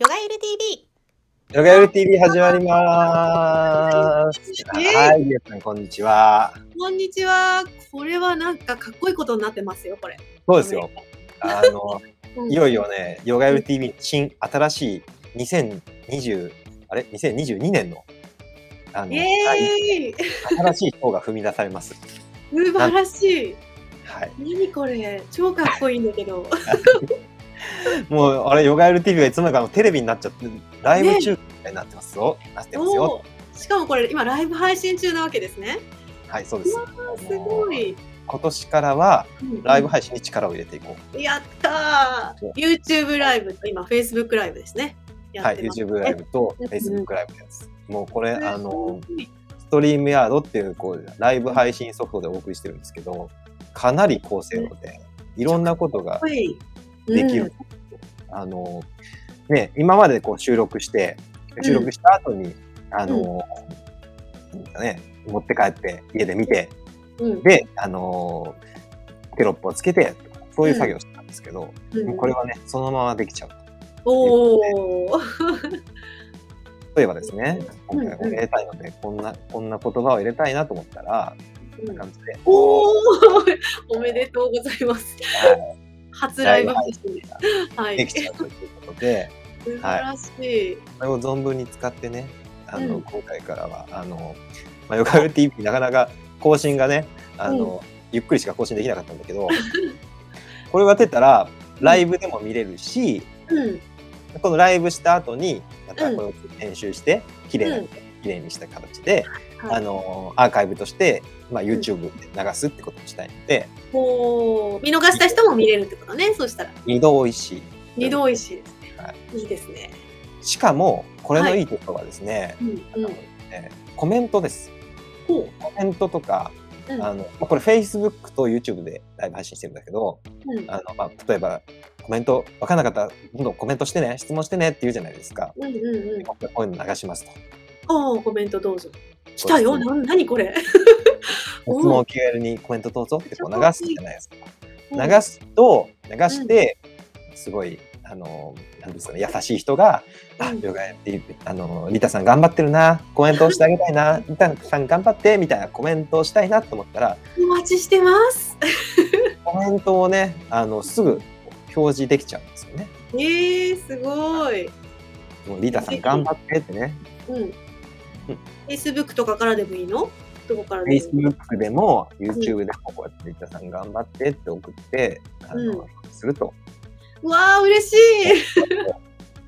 ヨガエル TV。ヨガエル TV 始まります。えーはい、皆さんこんにちは。こんにちは。これはなんかかっこいいことになってますよ、これ。そうですよ。あの、うんいよいよね、ヨガエル TV 新新しい2020あれ？2022年のあの、イはいエーイ新しい章が踏み出されます。素晴らしい。はい。何これ超かっこいいんだけど。もうあれヨガエル TV がいつの間にかのテレビになっちゃってライブ中継みたいになってますよ。なってますよ。しかもこれ今ライブ配信中なわけですね。はい、そうです。すごい。今年からはうんライブ配信に力を入れていこう。やったー !YouTube ライブと今 Facebook ライブですね。やはい、YouTube ライブとうん Facebook ライブです。もうこれ、あの、ストリームヤードっていうこうライブ配信ソフトでお送りしてるんですけど、かなり高性能で、いろんなことができる。あの、ね、今までこう収録して、収録した後に、あの、なんかね、持って帰って家で見て、うんうんで、あの、テロップをつけて、そういう作業をしてたんですけど、これはね、そのままできちゃう。おお。例えばですね、今回うんうん入れたいので、こんな、こんな言葉を入れたいなと思ったら、こんな感じで、おお。おめでとうございます。は初ライブ配信で。きちゃうということで、素晴らしい。これを存分に使ってね、あの、うん。今回からは、あの、まあ、ヨガル TV なかなか更新がね、あの、ゆっくりしか更新できなかったんだけど、これが出たら、ライブでも見れるし、うん。このライブした後に、またうん。これを編集して、綺麗な、うん。綺麗にした形で、はいあの、アーカイブとして、まあ、YouTube で流すってことにしたいので、もう見逃した人も見れるってことね。そしたら二度美味しい。二度美味しいですね。、はいいですね。しかも、これのいいところはですね、うんうん。えーコメントです。ほコメントとか、う。うんあの、まあこれ Facebook と YouTube でライブ配信してるんだけど、うんあの、まあ、例えば、コメント、わからなかったら、どんどんコメントしてね、質問してねって言うじゃないですか。うんうんうん。こういうの流しますと。おおコメントどうぞ。来たよ？な何これ？質お問を気軽にコメントどうぞってこう流すじゃないですか。うん流すと、流して、すごい、あの、なんですかね、優しい人が、あ、うんヨガやってあの、リタさん頑張ってるな、コメントをしてあげたいな、リタさん頑張って、みたいなコメントをしたいなと思ったら、お待ちしてます。コメントをね、あの、すぐ表示できちゃうんですよね。えー、すごい。もうリタさん頑張ってってね、うん。Facebook とかからでもいいの？どこからでもいい Facebook でも YouTube でもこうやってリタさん頑張ってって送って、あの、すると。うわあ、嬉しい。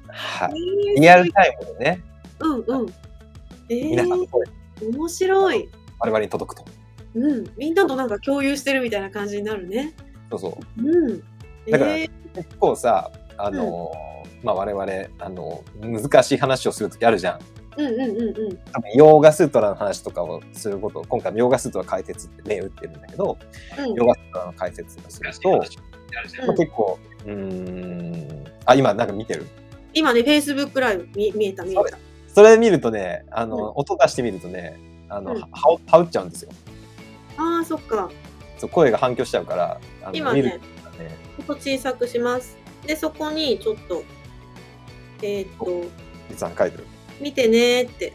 はい。えーリアルタイムでね、うんうん。え皆さんのー、声、面白い。我々に届くと。うん。みんなとなんか共有してるみたいな感じになるね。そうそう。うん。だからえー結構さ、あの、まあ我々、あの、難しい話をするときあるじゃん。うんうんうんうん。多分、ヨーガスートラの話とかをすること、今回もヨーガスートラ解説って銘打ってるんだけど、うんヨーガスートラの解説をすると、まあ結構、うーん、あ、今なんか見てる？今ね、Facebook ライブ見見えた見えた。それ見るとね、あの、うん音出してみるとね、あの、うんははうっちゃうんですよ。ああ、そっか。そう声が反響しちゃうから、今ねね、音小さくします。で、そこにちょっと、えーっと、実は書いてる。見てねーって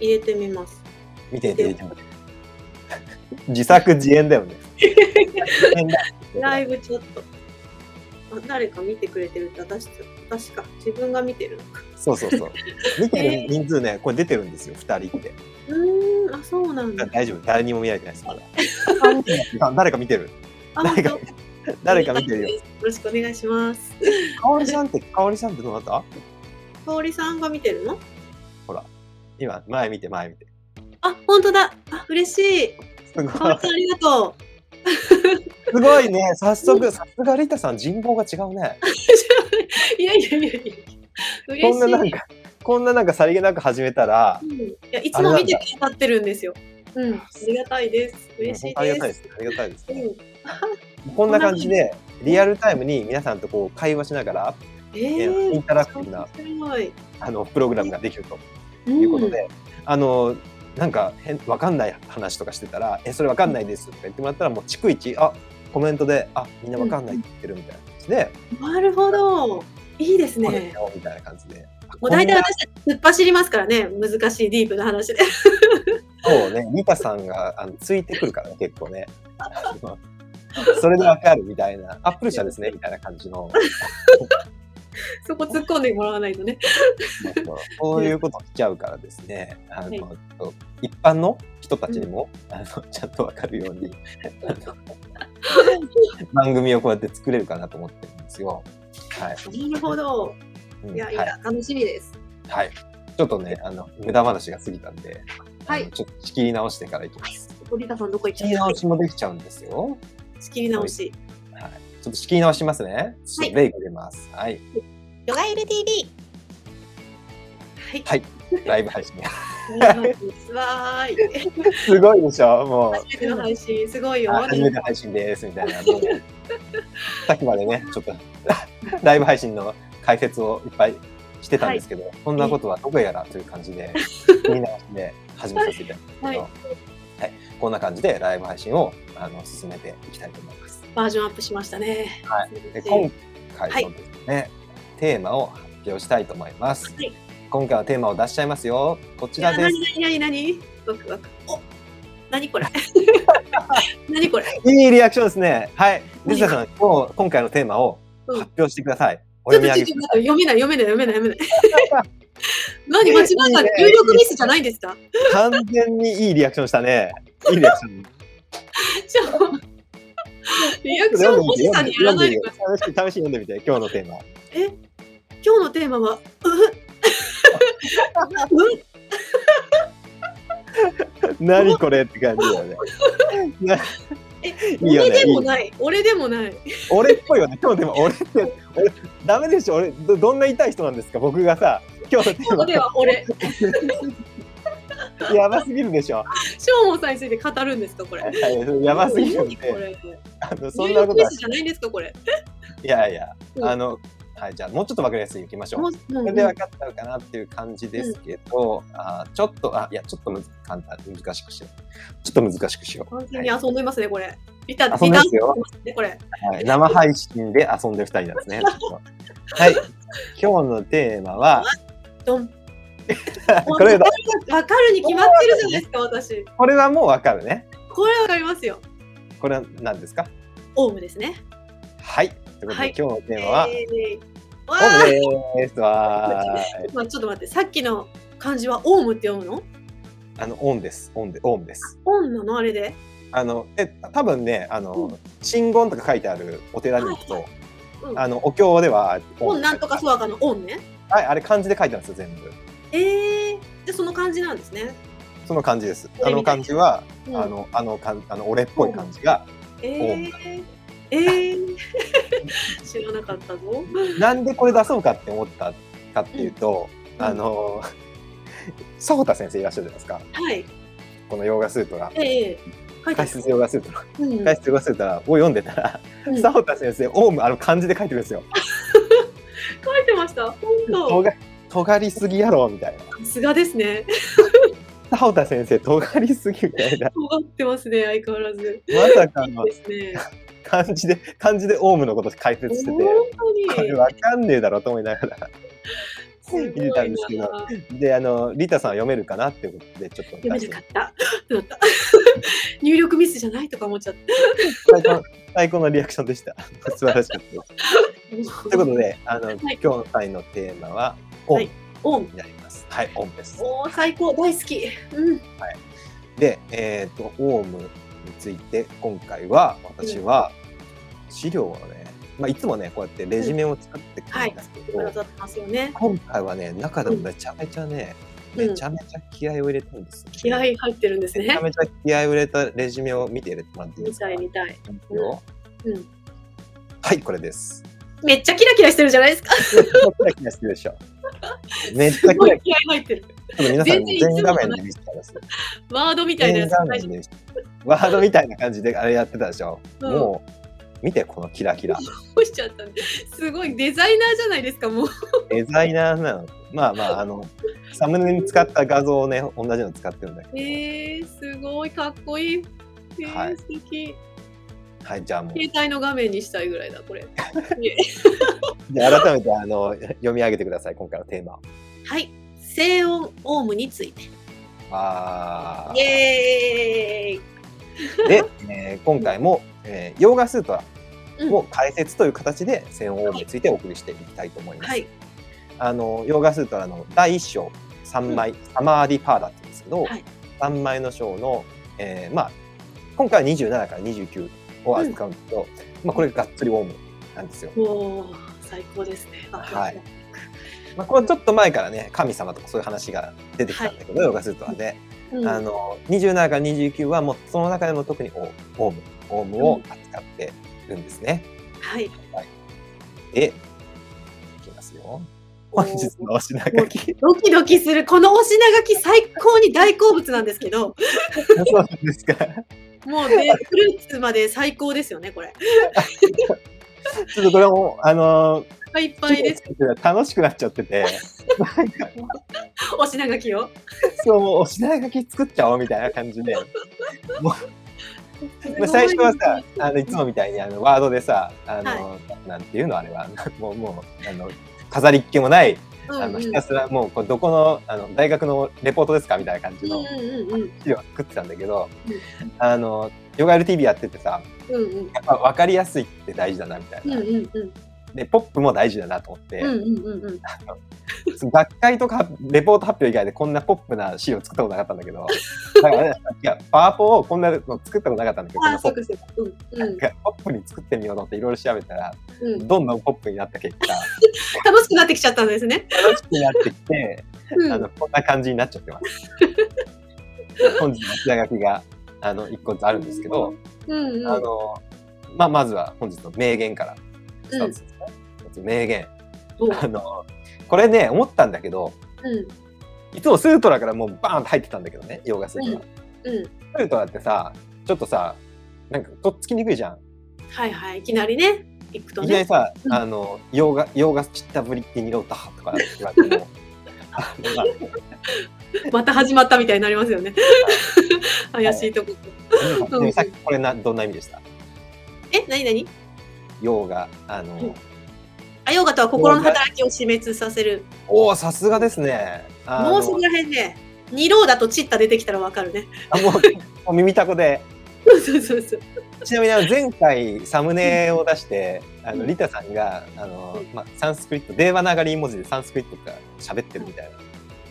入れてみます。見てて、自作 自演だよね。ライブちょっと。あ誰か見てくれてるって私私か自分が見てるのかそうそうそう。見てる人数ね、これ出てるんですよ、二人って。うーんあそうなんだ大丈夫、誰にも見られてないです、まだ。あ誰か見てる。あ誰か誰か見てるよ。よろしくお願いしますかおりさんって、かおりさんってどうなった香織さんが見てるの？今、前見て、前見て。あ本当だ。あ嬉しい。すごい。ありがと すごいね、早速、さすがリタさん、人望が違うね。う いやいやいやいや嬉しい。こんななんか、こんななんかさりげなく始めたら、うん、いやいつも見てくださってるんですよ。うん。ありがたいです。嬉しい本当ありがたいです。ありがたいです。うん。こんな感じで、リアルタイムに皆さんとこう会話しながら、えー、インタラクティブなあのプログラムができるとということで、あのなんか変わかんない話とかしてたら「えそれわかんないです」とか言ってもらったらもう逐一あコメントで「あみんなわかんないって言ってる」みたいな感じで、なるほど。いいですね。よみたいな感じで。もう大体私たち突っ走りますからね、難しいディープな話で。そうね、リタさんがあのついてくるからね、結構ね。それでわかるみたいな、アップル社ですねみたいな感じの、そこ突っ込んでもらわないとね。そういうことしちゃうからですね、あの、はい一般の人たちにも、あのちゃんとわかるように、番組をこうやって作れるかなと思ってるんですよ。はい。なるほど。うんいやいはいや、楽しみです。はい。ちょっとね、あの、無駄話が過ぎたんで、はいちょっと仕切り直してからいきます。リタさんどこ行っち仕切り直しもできちゃうんですよ。仕切り直し。はい。ちょっと仕切り直しますね。ちょっとレイが出ます。はい。ヨガエル TV。はい。はい。ライブ配信。すごいでしょもう。初めての配信、すごいよ。あ初めて配信ですみたいな。さっきまでね、ちょっとライブ配信の解説をいっぱいしてたんですけど、そんなことはどこやらという感じで、見直しで始めさせていただきますけど、はいはいこんな感じでライブ配信をあの進めていきたいと思います。バージョンアップしましたね。はいで今回のですね、テーマを発表したいと思います。はい今回のテーマを出しちゃいますよ。こちらです。何何何何ワクワク。お何これ？何これ？いいリアクションですね。はい。リサさん、今日今回のテーマをうん発表してください。おちょっと読み上げちょっと読めない読めない読めない読めない。何？間違った？入力ミスじゃないんですか？完全にいいリアクションしたね。いいリアクション。リアクションおじさんにやらないでください。試しに読んでみて、今日のテーマ。え？今日のテーマは、ううん何これって感じだよね。いいよね俺でもない。俺でもない。俺っぽいよね。今日のテーマ、俺って、俺、ダメでしょ。俺、どどんな痛い人なんですか？僕がさ、今日のテーここでは俺。マ、やばすぎるでしょ。ショーモンさんについて語るんですかこれ。はいやばすぎるんで、れ。あのそん入なことじゃないんですかこれ。いやいや、うんあの、はい、じゃあもうちょっと分かりやすいいきましょう。もうこれで分かったのかなっていう感じですけど、あーちょっと、あ、いや、ちょっとむず簡単、難しくしよう。ちょっと難しくしよう。完全に遊んでますね、これ。リタ、遊んでますよリタね、これ。はい、生配信で遊んでる二人なんですね。はい。今日のテーマは、ドン。これだわかるに決まってるじゃないですか、私。これはもう分かるね。これわかりますよ。これは何ですか？オウムですね。はい。ということで、はい今日のテーマは、えーわオーウムです。わ。まあ、ちょっと待って、さっきの漢字はオウムって読むの？あの、オンです。オンで、オウムです。オンなの？あれで？あの、え、多分ね、あうの、真言とか書いてあるお寺に行くと、うんあの、お経では、オンなんとかそわかの？オンね。はい、あれ漢字で書いてあるんですよ、全部。ええー、で、その漢字なんですね。その漢字です。あの俺みたい漢字は、うんあの、あの漢、あの、俺っぽい漢字が、えー、えー、知らなかったぞ。なんでこれ出そうかって思ったかっていうと、うんあの、佐穂田先生いらっしゃるじゃないですか。はい。このヨガスートラ。ええ書いてある。解説ヨガスートラ。うん解説ヨガスートラを読んでたら、うん佐穂田先生、オウム、あの漢字で書いてるんですよ。書いてました。本当。とが、尖りすぎやろ、みたいな。さすがですね。佐穂田先生、尖りすぎみたいな。尖ってますね、相変わらず。まさかのですね。漢字で、漢字でオウムのこと解説してて、本当に。これわかんねえだろうと思いながら。見てたんですけどなで、あの、リタさんは読めるかなっていうことで、ちょっと読めなかった。った？入力ミスじゃないとか思っちゃっ最高最高のリアクションでした。素晴らしかったです。た。ということで、あの、い今日の回のテーマは、オンはいに。なります。はい、オンです。おー、最高、大好き。うん。で、えっ、と、オウムについて、今回は、私は、資料をね、まあ、いつもね、こうやってレジュメを作ってくるんですけど、うございますよね。今回はね、中でもめちゃめちゃね、うんめちゃめちゃ気合を入れたんですよ、ね気合入ってるんですね。めちゃめちゃ気合を入れたレジュメを見て入れてもらっていいで見すかたい見たい。ようん。はい、これです。めっちゃキラキラしてるじゃないですか。キラキラしてるでしょ。めっちゃ気合入ってる。皆さん全画面で見せたらです。ワードみたいなやつ。ワードみたいな感じであれやってたでしょ。うんもう、見て、このキラキラ。しちゃったすごいデザイナーじゃないですか、もう。デザイナーなの。まあまあ、あの、サムネに使った画像をね、同じの使ってるんだけど。えー、すごいかっこいい。えーはい素敵。はい、じゃあもう、携帯の画面にしたいぐらいだ、これ。じゃあ改めてあの読み上げてください、今回のテーマ。はい。静音オウムについて。あイエーイーで、えー今回も、えーヨーガスートラうんを解説という形で専音についてお送りしていきたいと思います。はい。あのヨーガスートラの第1章3枚、サマーディパーダって言うんですけど、はい3枚の章の、えーまあ今回は27から29を扱うんですけど、まあこれががっつりオウムなんですよ。最高ですね。はいまあこれちょっと前からね神様とかそういう話が出てきたんだけど、ヨーガスートラで、うんあの27から29はもうその中でも特にオオウムオウムを扱ってるんですね。はい。でいきますよ。本日のお品書き。ドキドキする。このお品書き最高に大好物なんですけど、そうなんですか。もうね、フルーツまで最高ですよね、これ。ちょっとこれも、あのいっぱいいっぱいです。ー楽しくなっちゃってて、なんか、お品書きを。そう、もうお品書き作っちゃおうみたいな感じで、まあ最初はさ、あのいつもみたいにあのワードでさ、あの、なんていうのあれは、もう、もう、あの、飾りっ気もない、あの、ひたすらもう、これどこの、あの、大学のレポートですかみたいな感じの資料を作ってたんだけどうん、あの、ヨガ LTV やっててさ、やっぱ分かりやすいって大事だなみたいな。で、ポップも大事だなと思って、学会とかレポート発表以外でこんなポップな資料作ったことなかったんだけど、だからね、いや、パワポをこんなの作ったことなかったんだけど、ポップに作ってみようと思っていろいろ調べたら、うん。どんどんポップになった結果、楽しくなってきちゃったんですね。楽しくなってきて、うんあの、こんな感じになっちゃってます。本日の品書きが、あの、一個ずつあるんですけど、うんうん。あの、まあ、まずは本日の名言からスタートですね。まず名言。おあの、これね、思ったんだけど、うんいつもスートラからもうバーンと入ってたんだけどね、ヨガスートラ。うん。スートラってさ、ちょっとさ、なんかとっつきにくいじゃん。はいはい。いきなりね、行くとね。いきなりさ、うんあの、ヨガ、ヨガチッタブリッティニロータとか言われても、また始まったみたいになりますよね。怪しいとこ。でもさっきこれな、どんな意味でした？え、なになにヨガ、あの、うんあ、ヨガとは心の働きを死滅させる。おお、さすがですね。もうそこら辺ね、二郎だとチッタ出てきたらわかるね。あもう、耳たこで。そうそうそうそう。ちなみに前回サムネを出して、あのうんリタさんがあの、うんまあ、サンスクリットデーバナガリー文字でサンスクリットが喋ってるみたい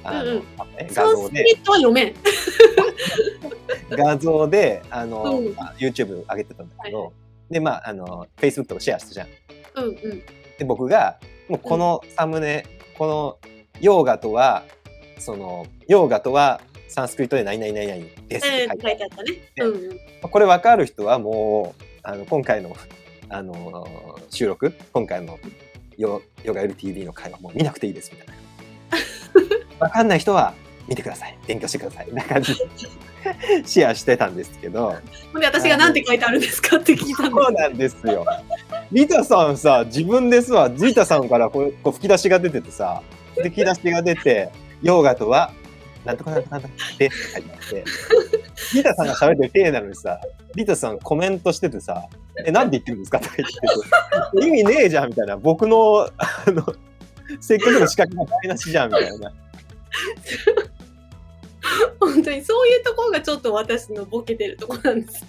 な、あのうんうんあねサンスク画像でリットは読めん。画像であの、うんまあ YouTube 上げてたんだけど、はいでまああの Facebook とかシェアしたじゃん。うんうん。で僕がもうこのサムネ、このヨーガとはそのヨーガとはサンスクリットで何々何々ですってえー、書いてある。書いてあったね。うんうん。これ分かる人はもうあの今回のあの収録今回のヨヨガ LTV の会話もう見なくていいですみたいな。分かんない人は見てください。勉強してください。な感じで シェアしてたんですけど。ほんで私が何て書いてあるんですかって聞いたんそうなんですよリタさんさ自分ですわ。リタさんからこうこう吹き出しが出ててさ吹き出しが出てヨガとはなんとかなんとかなんとかって書いてあって。リタさんが喋ってる体なのにさリタさんコメントしててさ「えなんで言ってるんですか?」とか言ってて「意味ねえじゃん」みたいな。僕のあのせっかくの資格が台無しじゃんみたいな。本当にそういうところがちょっと私のボケてるところなんです。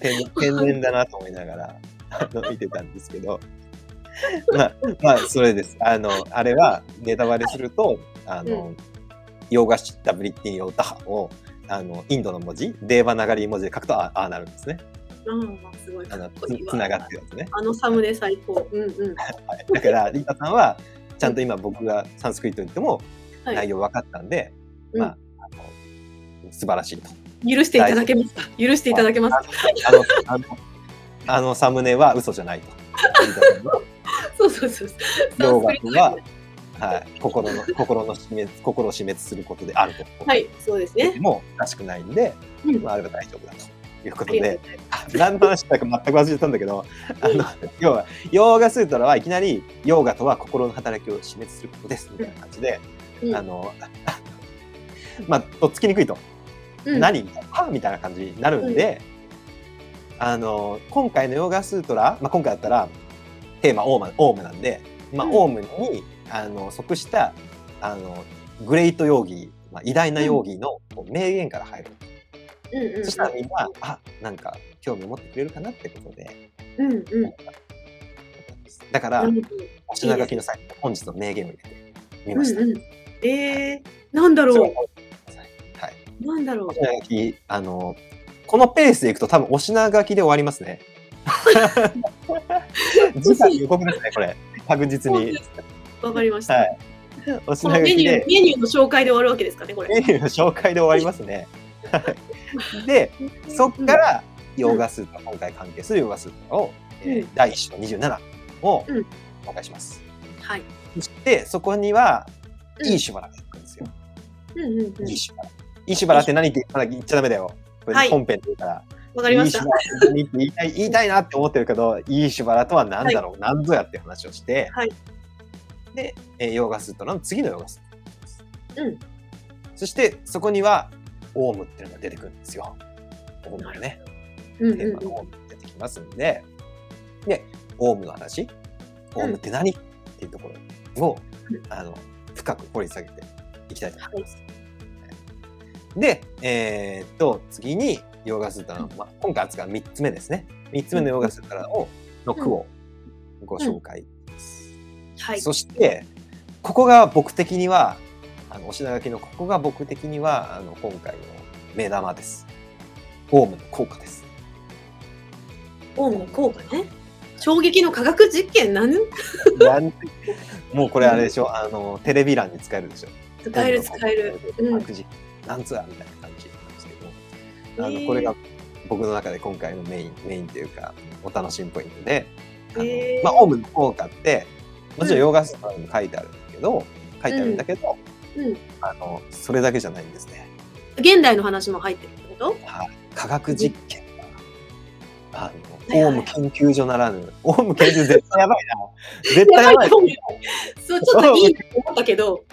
天天然だなと思いながらあの見てたんですけど。まあまあそれです。あのあれはネタバレするとあの、うヨーガシッタブリッティニオタハをあのインドの文字デーバナガリー文字で書くとあああなるんですね。うん、すごい。かあの。つつながってるやつね、あのサムネ最高。うんうん。はい、だからリタさんはちゃんと今僕がサンスクリット言ってもはい。内容分かったんで、うん。まああの素晴らしいと。許していただけますか？許していただけますか？あのあのあのサムネは嘘じゃないと。そうそうそう。ヨーガとは、はい、心の心の死滅心を死滅することであると。はい、そうですね。もうおかしくないんで、うん。まあ、あれば大丈夫だということで。何の話だか全く忘れてたんだけどあの要はヨーガスートラはいきなりヨーガとは心の働きを死滅することですみたいな感じで、うん。あの まあとっつきにくいと、うん。何はみたいな感じになるんで、あの今回のヨーガスートラ、まあ、今回だったらテーマオーマオームなんでまあ、うんオウムにあの即したあのグレートヨーギー、まあ、偉大なヨーギーの名言から入る、うんうん。そしたらみんなあなんか興味持ってくれるかなってことでうんうん。だからお品書きの際に本日の名言を入れてみました。うんうん。えー、なんだろはい、う。なんだろうあのこのペースでいくと多分お品書きで終わりますね。次回予告ですねこれ確実に。わかりました。はいおこ品のメニュー書きでメニューの紹介で終わるわけですかね、これ。メニューの紹介で終わりますね。はいでそっからヨガスート今回関係するヨガスートを、えーうん第1章の27をうん紹介します。はい。そしてそこにはうんいいシュバラが来るんですよ。うんうんうんいい。シュバラ。いいシュバラって何って言っちゃダメだよ。これはい本編で言うから。わかりましたいい。言いたい言いたいなって思ってるけど、いいシュバラとは何だろう、何ぞやっていう話をして、はいで、えーヨガスートの次のヨガスート。うんそしてそこにはオウムっていうのが出てくるんですよ。オウムがね。うんうんテーマのオウムが出てきますんで、で、オウムの話、オウムって何、っていうところを、あの深く掘り下げていきたいと思います。で、えーっと、次に、ヨガスータの、まあ、今回扱う3つ目ですね。3つ目のヨガスータを、の句をご紹介す。はい。そして、ここが僕的には、あの、お品書きのここが僕的には、あの、今回の目玉です。オウムの効果です。オウムの効果ね。衝撃の科学実験なんなんてもうこれあれでしょ、あの、テレビ欄に使えるでしょ。使える使える。うん。白磁なんつうやみたいな感じなんですけど、あのこれが僕の中で今回のメインメインというかお楽しみポイントで、あのへーまあオウムの効果ってもちろんヨガスートにも書いてあるんだけど、書いてあるんだけど、うん。あのそれだけじゃないんですね。現代の話も入ってるってこと？はい、科学実験が。あはいのはいオウム研究所ならぬ、オウム研究所絶対やばいな。絶対やばい。そう、ちょっといいと思ったけど、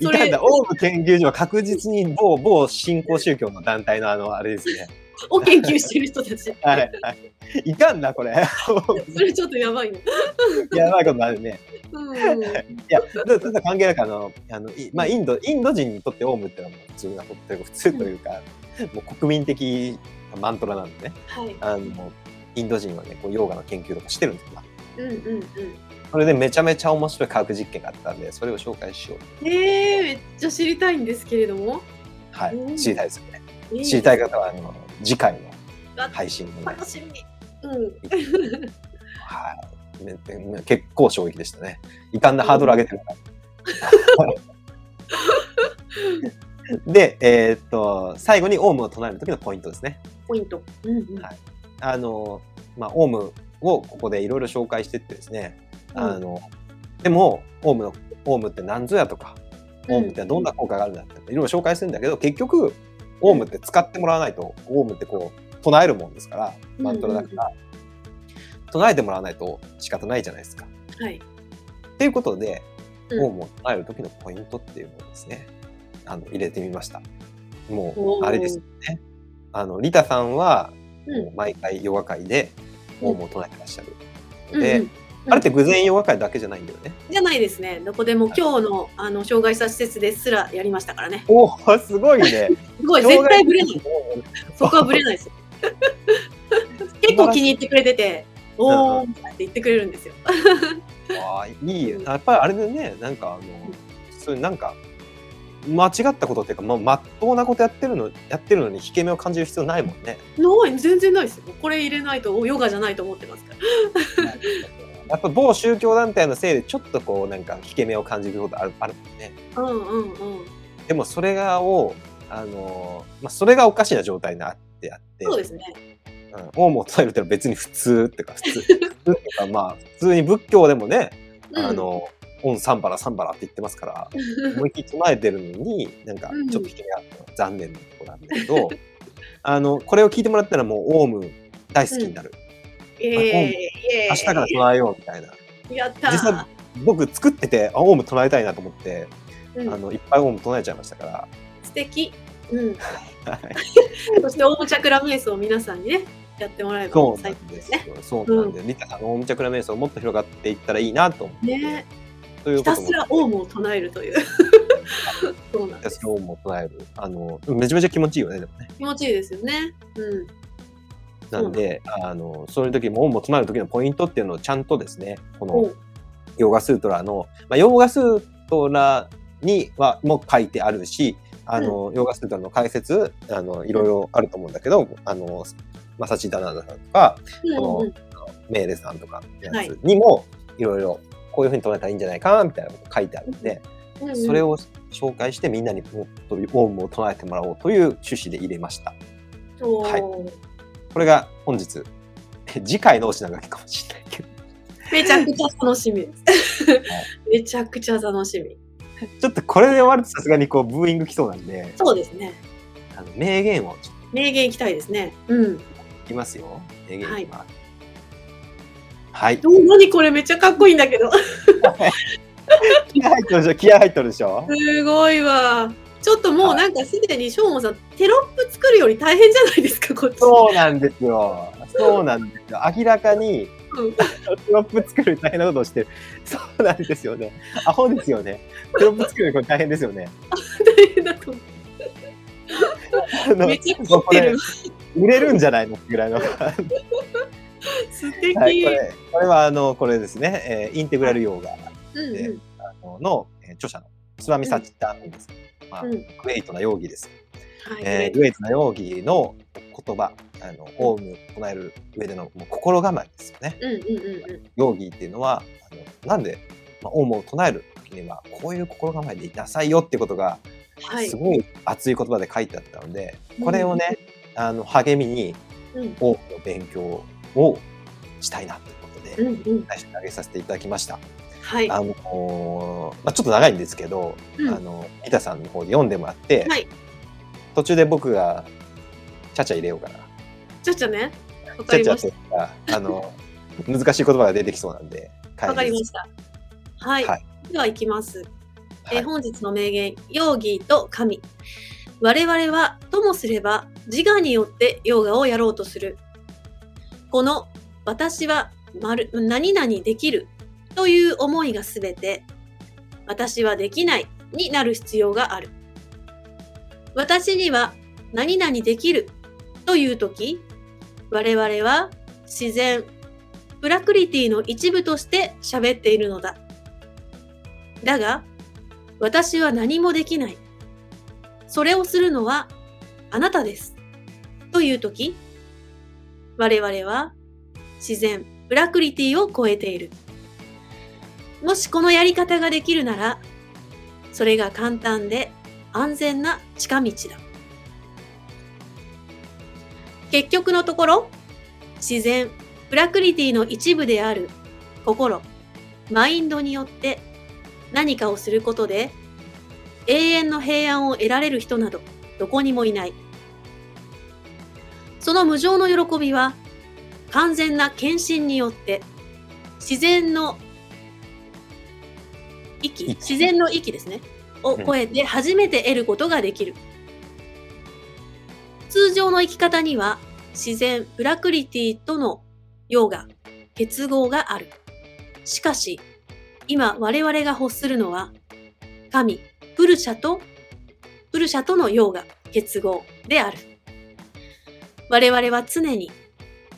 いかんだ、オウム研究所は確実に某某新興宗教の団体のあの、あれですね。を研究してる人たち。はい。はい。いかんな、これ。それちょっとやばいの。やばいことになるね。うん。いや、ちょっと関係なく、あの、あのいまあ、インド、インド人にとってオウムってのはもう普通なこと普通というか、もう国民的マントラなんでね。はい。あの、インド人はね、こう、ヨーガの研究とかしてるんですよ。うんうんうん。それでめちゃめちゃ面白い科学実験があったんで、それを紹介しよう。えー、めっちゃ知りたいんですけれども。はい。うん知りたいですよね。えー知りたい方は、あの、次回のあ配信に、楽しみ。うん。はい。結構衝撃でしたね。いかんなハードル上げてるから。で、えーっと、最後にオウムを唱える時のポイントですね。ポイント。うんうん。はいあの、まあ、オウムをここでいろいろ紹介してってですね、あの、でも、オウムの、オウムって何ぞやとか、オウムってどんな効果があるんだって、いろいろ紹介するんだけど、結局、オウムって使ってもらわないと、オウムってこう、唱えるもんですから、マントラだから、唱えてもらわないと仕方ないじゃないですか。はい。っていうことで、うんオウムを唱える時のポイントっていうのをですね、あの、入れてみました。もう、あれですよね。あの、リタさんは、うんもう毎回ヨガ会で、オウムを唱えてらっしゃる。うんで、うんあれって偶然ヨガ会だけじゃないんだよね。じゃないですね。どこでも今日のあの障害者施設ですらやりましたからね。おお、すごいね。すごい、絶対ブレない。そこはブレないですよ。結構気に入ってくれてて、おーって言ってくれるんですよ。ああ、いいよ。やっぱりあれでね、なんかあの、そういうなんか、間違ったことっていうか、まあ、まっとうなことやってるの、やってるのに引け目を感じる必要ないもんね。ない、全然ないですよ。これ入れないとおヨガじゃないと思ってますから。やっぱ某宗教団体のせいでちょっとこうなんか引け目を感じることあるあるもんね。うんうんうん。でもそれがを、あのまあ、それがおかしな状態になってあって、そうですね。うん、オウムを唱えるってのは別に普通っていうか普通 普通っていうかまあ普通に仏教でもね、うんあのオンサンバラサンバラって言ってますから 思いっきり唱えてるのになんかちょっと引け目があった残念なところなんだけど、あのこれを聞いてもらったらもうオウム大好きになる、イエーイイエーイ明日から唱えようみたいなやった実際僕作っててあオウム唱えたいなと思って、ー、うん、あのいっぱいオウム唱えちゃいましたから。素敵。うん。はい そしてオウムチャクラ瞑想を皆さんにね、やってもらえばそうな最んですすね。よ。そうなんで、リタさんのオウムチャクラ瞑想もっと広がっていったらいいなと思って、ねというひたすらオウムを唱えるという。そうなんですひたす。らオウムを唱える。あの、めちゃめちゃ気持ちいいよね、でもね。気持ちいいですよね。うん。なんで、あの、そういう時も、オウムを唱える時のポイントっていうのをちゃんとですね、このヨガスートラの、まあ、ヨガスートラにはも書いてあるし、あの、ヨガスートラの解説、あの、いろいろあると思うんだけど、あの、マサチダナダさんとか、うんこのうんメーレさんとかやつにも、いろいろこういうふうに唱えたらいいんじゃないかな、みたいなこと書いてあるんで、うんうん。それを紹介してみんなにもっとオウムを唱えてもらおうという趣旨で入れました。はいこれが本日、次回のお品書きかもしれないけど、めちゃくちゃ楽しみです。めちゃくちゃ楽しみ。ちょっとこれで終わるとさすがにこうブーイング来そうなんで、そうですね。あの名言を名言いきたいですね。うん。いますよ。名言いきます。はい。お何これめっちゃかっこいいんだけど。気合入ってるでしょ気合入ってるでしょすごいわ。ちょっともうなんかすでにしょうもさん、テロップ作るより大変じゃないですか、こっち。そうなんですよ。そうなんですよ。明らかに、うんテロップ作る大変なことをしてる。そうなんですよね。アホですよね。テロップ作るこれ大変ですよね。大変だと思う。めっちゃてる。売れるんじゃないの？ぐらいの。は素敵。い、これこれはあのこれですね、えーインテグラルヨーガうんうんの、えー著者のスワミサチッターンです。まあ、うんグレイトな容疑です。はいえーグレイトな容疑の言葉、あのオウムを唱える上でのもう心構えですよね。うんうんうんうん。容疑っていうのはあのなんで、まあ、オウムを唱える時にはこういう心構えでいなさいよってことがはいす。ごい熱い言葉で書いてあったので、これをね、あの励みにうんオウムの勉強をしたいなということで、うんうん。最初に挙げさせていただきました。はい。あのまあ、ちょっと長いんですけど、うんあのギタさんの方で読んでもらって、はい途中で僕がちゃちゃ入れようかな。ちょっとね。わちゃちゃかりましとかあの難しい言葉が出てきそうなんで、た。わかりました。はい。はいでは行きます。はいえー本日の名言、ヨーギーと神。我々はともすれば自我によってヨガをやろうとする。この私は丸何々できるという思いがすべて私はできないになる必要がある。私には何々できるというとき、我々は自然、プラクリティの一部として喋っているのだ。だが、私は何もできない。それをするのはあなたです。というとき、我々は自然、プラクリティを超えている。もしこのやり方ができるなら、それが簡単で安全な近道だ。結局のところ、自然、プラクリティの一部である心、マインドによって何かをすることで永遠の平安を得られる人などどこにもいない。その無常の喜びは完全な献身によって自然の息、息自然の息ですね、を超えて初めて得ることができる。通常の生き方には自然、プラクリティとのヨガ、結合がある。しかし、今我々が欲するのは、神、プルシャと、プルシャとのヨガ、結合である。我々は常に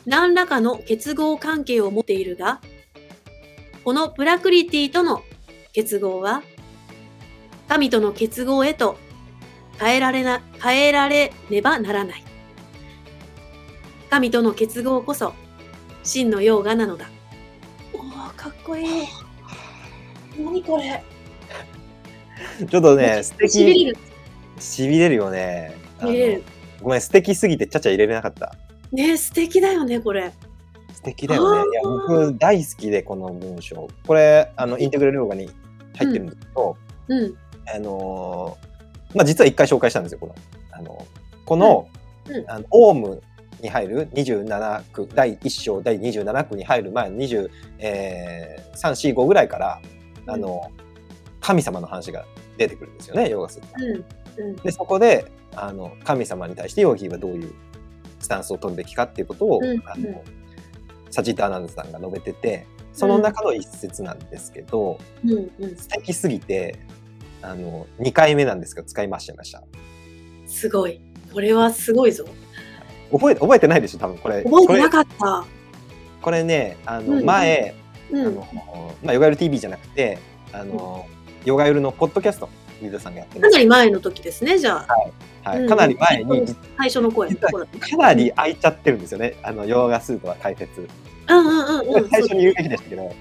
何らかの結合関係を持っているが、このプラクリティとの結合は、神との結合へと変えられな、変えられねばならない。神との結合こそ、真のヨーガなのだ。おー、かっこいい。何これ。ちょっとね、素敵、しびれる。しびれるよね。あのしびれる。ごめん、素敵すぎてちゃちゃ入れれなかった。ね素敵だよね、これ。素敵だよね。いや、僕大好きで、この文章。これ、あの、インテグラルヨガに入ってるんですけど、うん。あのーまあ、実は一回紹介したんですよ、この。あの、この、うんうんあのオウムに入る27区、第1章、第27区に入る前の23、えー3、4、5ぐらいから、あの、神様の話が出てくるんですよね、ヨガすると。うん。うん。で、そこで、あの、神様に対してヨギーはどういうスタンスを取るべきかっていうことを、うんあの、サジターナンドさんが述べてて、その中の一節なんですけど、うんうん。素敵すぎて、あの、2回目なんですけど、使いましちゃいました。すごい。これはすごいぞ。覚え覚えてないでしょ多分これ。覚えてなかった。これね、あの、うん前、うん。あの、まあ、ヨガヨル TV じゃなくて、あの、ヨガヨルのポッドキャスト、リーダーさんがやってまかす。なり前の時ですね、じゃあ。はい、うんかなり前に、最初の声。かなり空いちゃってるんですよね。あの、ヨガスープは解説。うんうんうんうん。最初に言うべきでしたけど、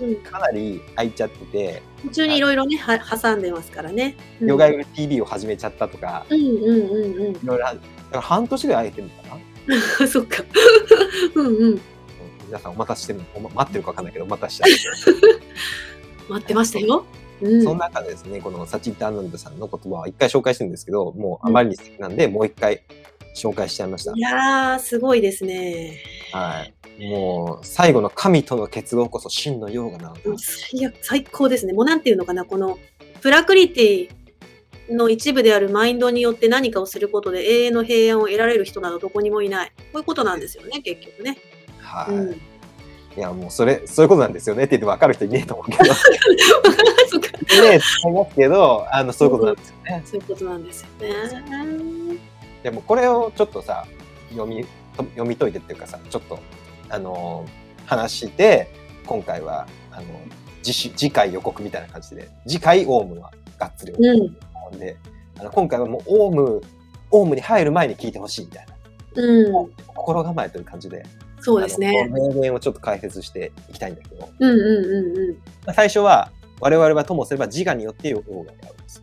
うんかなり空いちゃってて、途中にいろいろね、は挟んでますからね。うんヨガヨル TV を始めちゃったとか、うんうんうんうん。いろいろある、だから半年ぐらい空いてるのかな。そっか。うんうん。皆さんお待たせしてるの、待ってるかわかんないけど、お待たせしちゃって。待ってましたよ。うん。その中でですね、このサチッタ・アナンドさんの言葉は一回紹介してるんですけど、もうあまりに素敵なんで、もう一回紹介しちゃいましたい。やー、すごいですね。はい。もう、最後の神との結合こそ真のヨーガなのだ。最高ですね。もうなんていうのかな、このプラクリティの一部であるマインドによって何かをすることで永遠の平安を得られる人などどこにもいない。こういうことなんですよね、結局ね。はい。うん。いや、もうそれ、そういうことなんですよねって言って分かる人いねえと思うけど。ねえと思いますけど、あの、そういうことなんですよね。そういうことなんですよね。でもこれをちょっとさ、読み、と読み解いてっていうかさ、ちょっと、あのー話して、今回は、あの、次週、次回予告みたいな感じで、次回オウムはがっつりうん。んで、あの今回はもうオウム、オウムに入る前に聞いてほしいみたいな、うん。心構えという感じで、そうですね。名言をちょっと解説していきたいんだけど、うんうんうんうん。まあ最初は、我々はともすれば自我によってヨガをやるんです。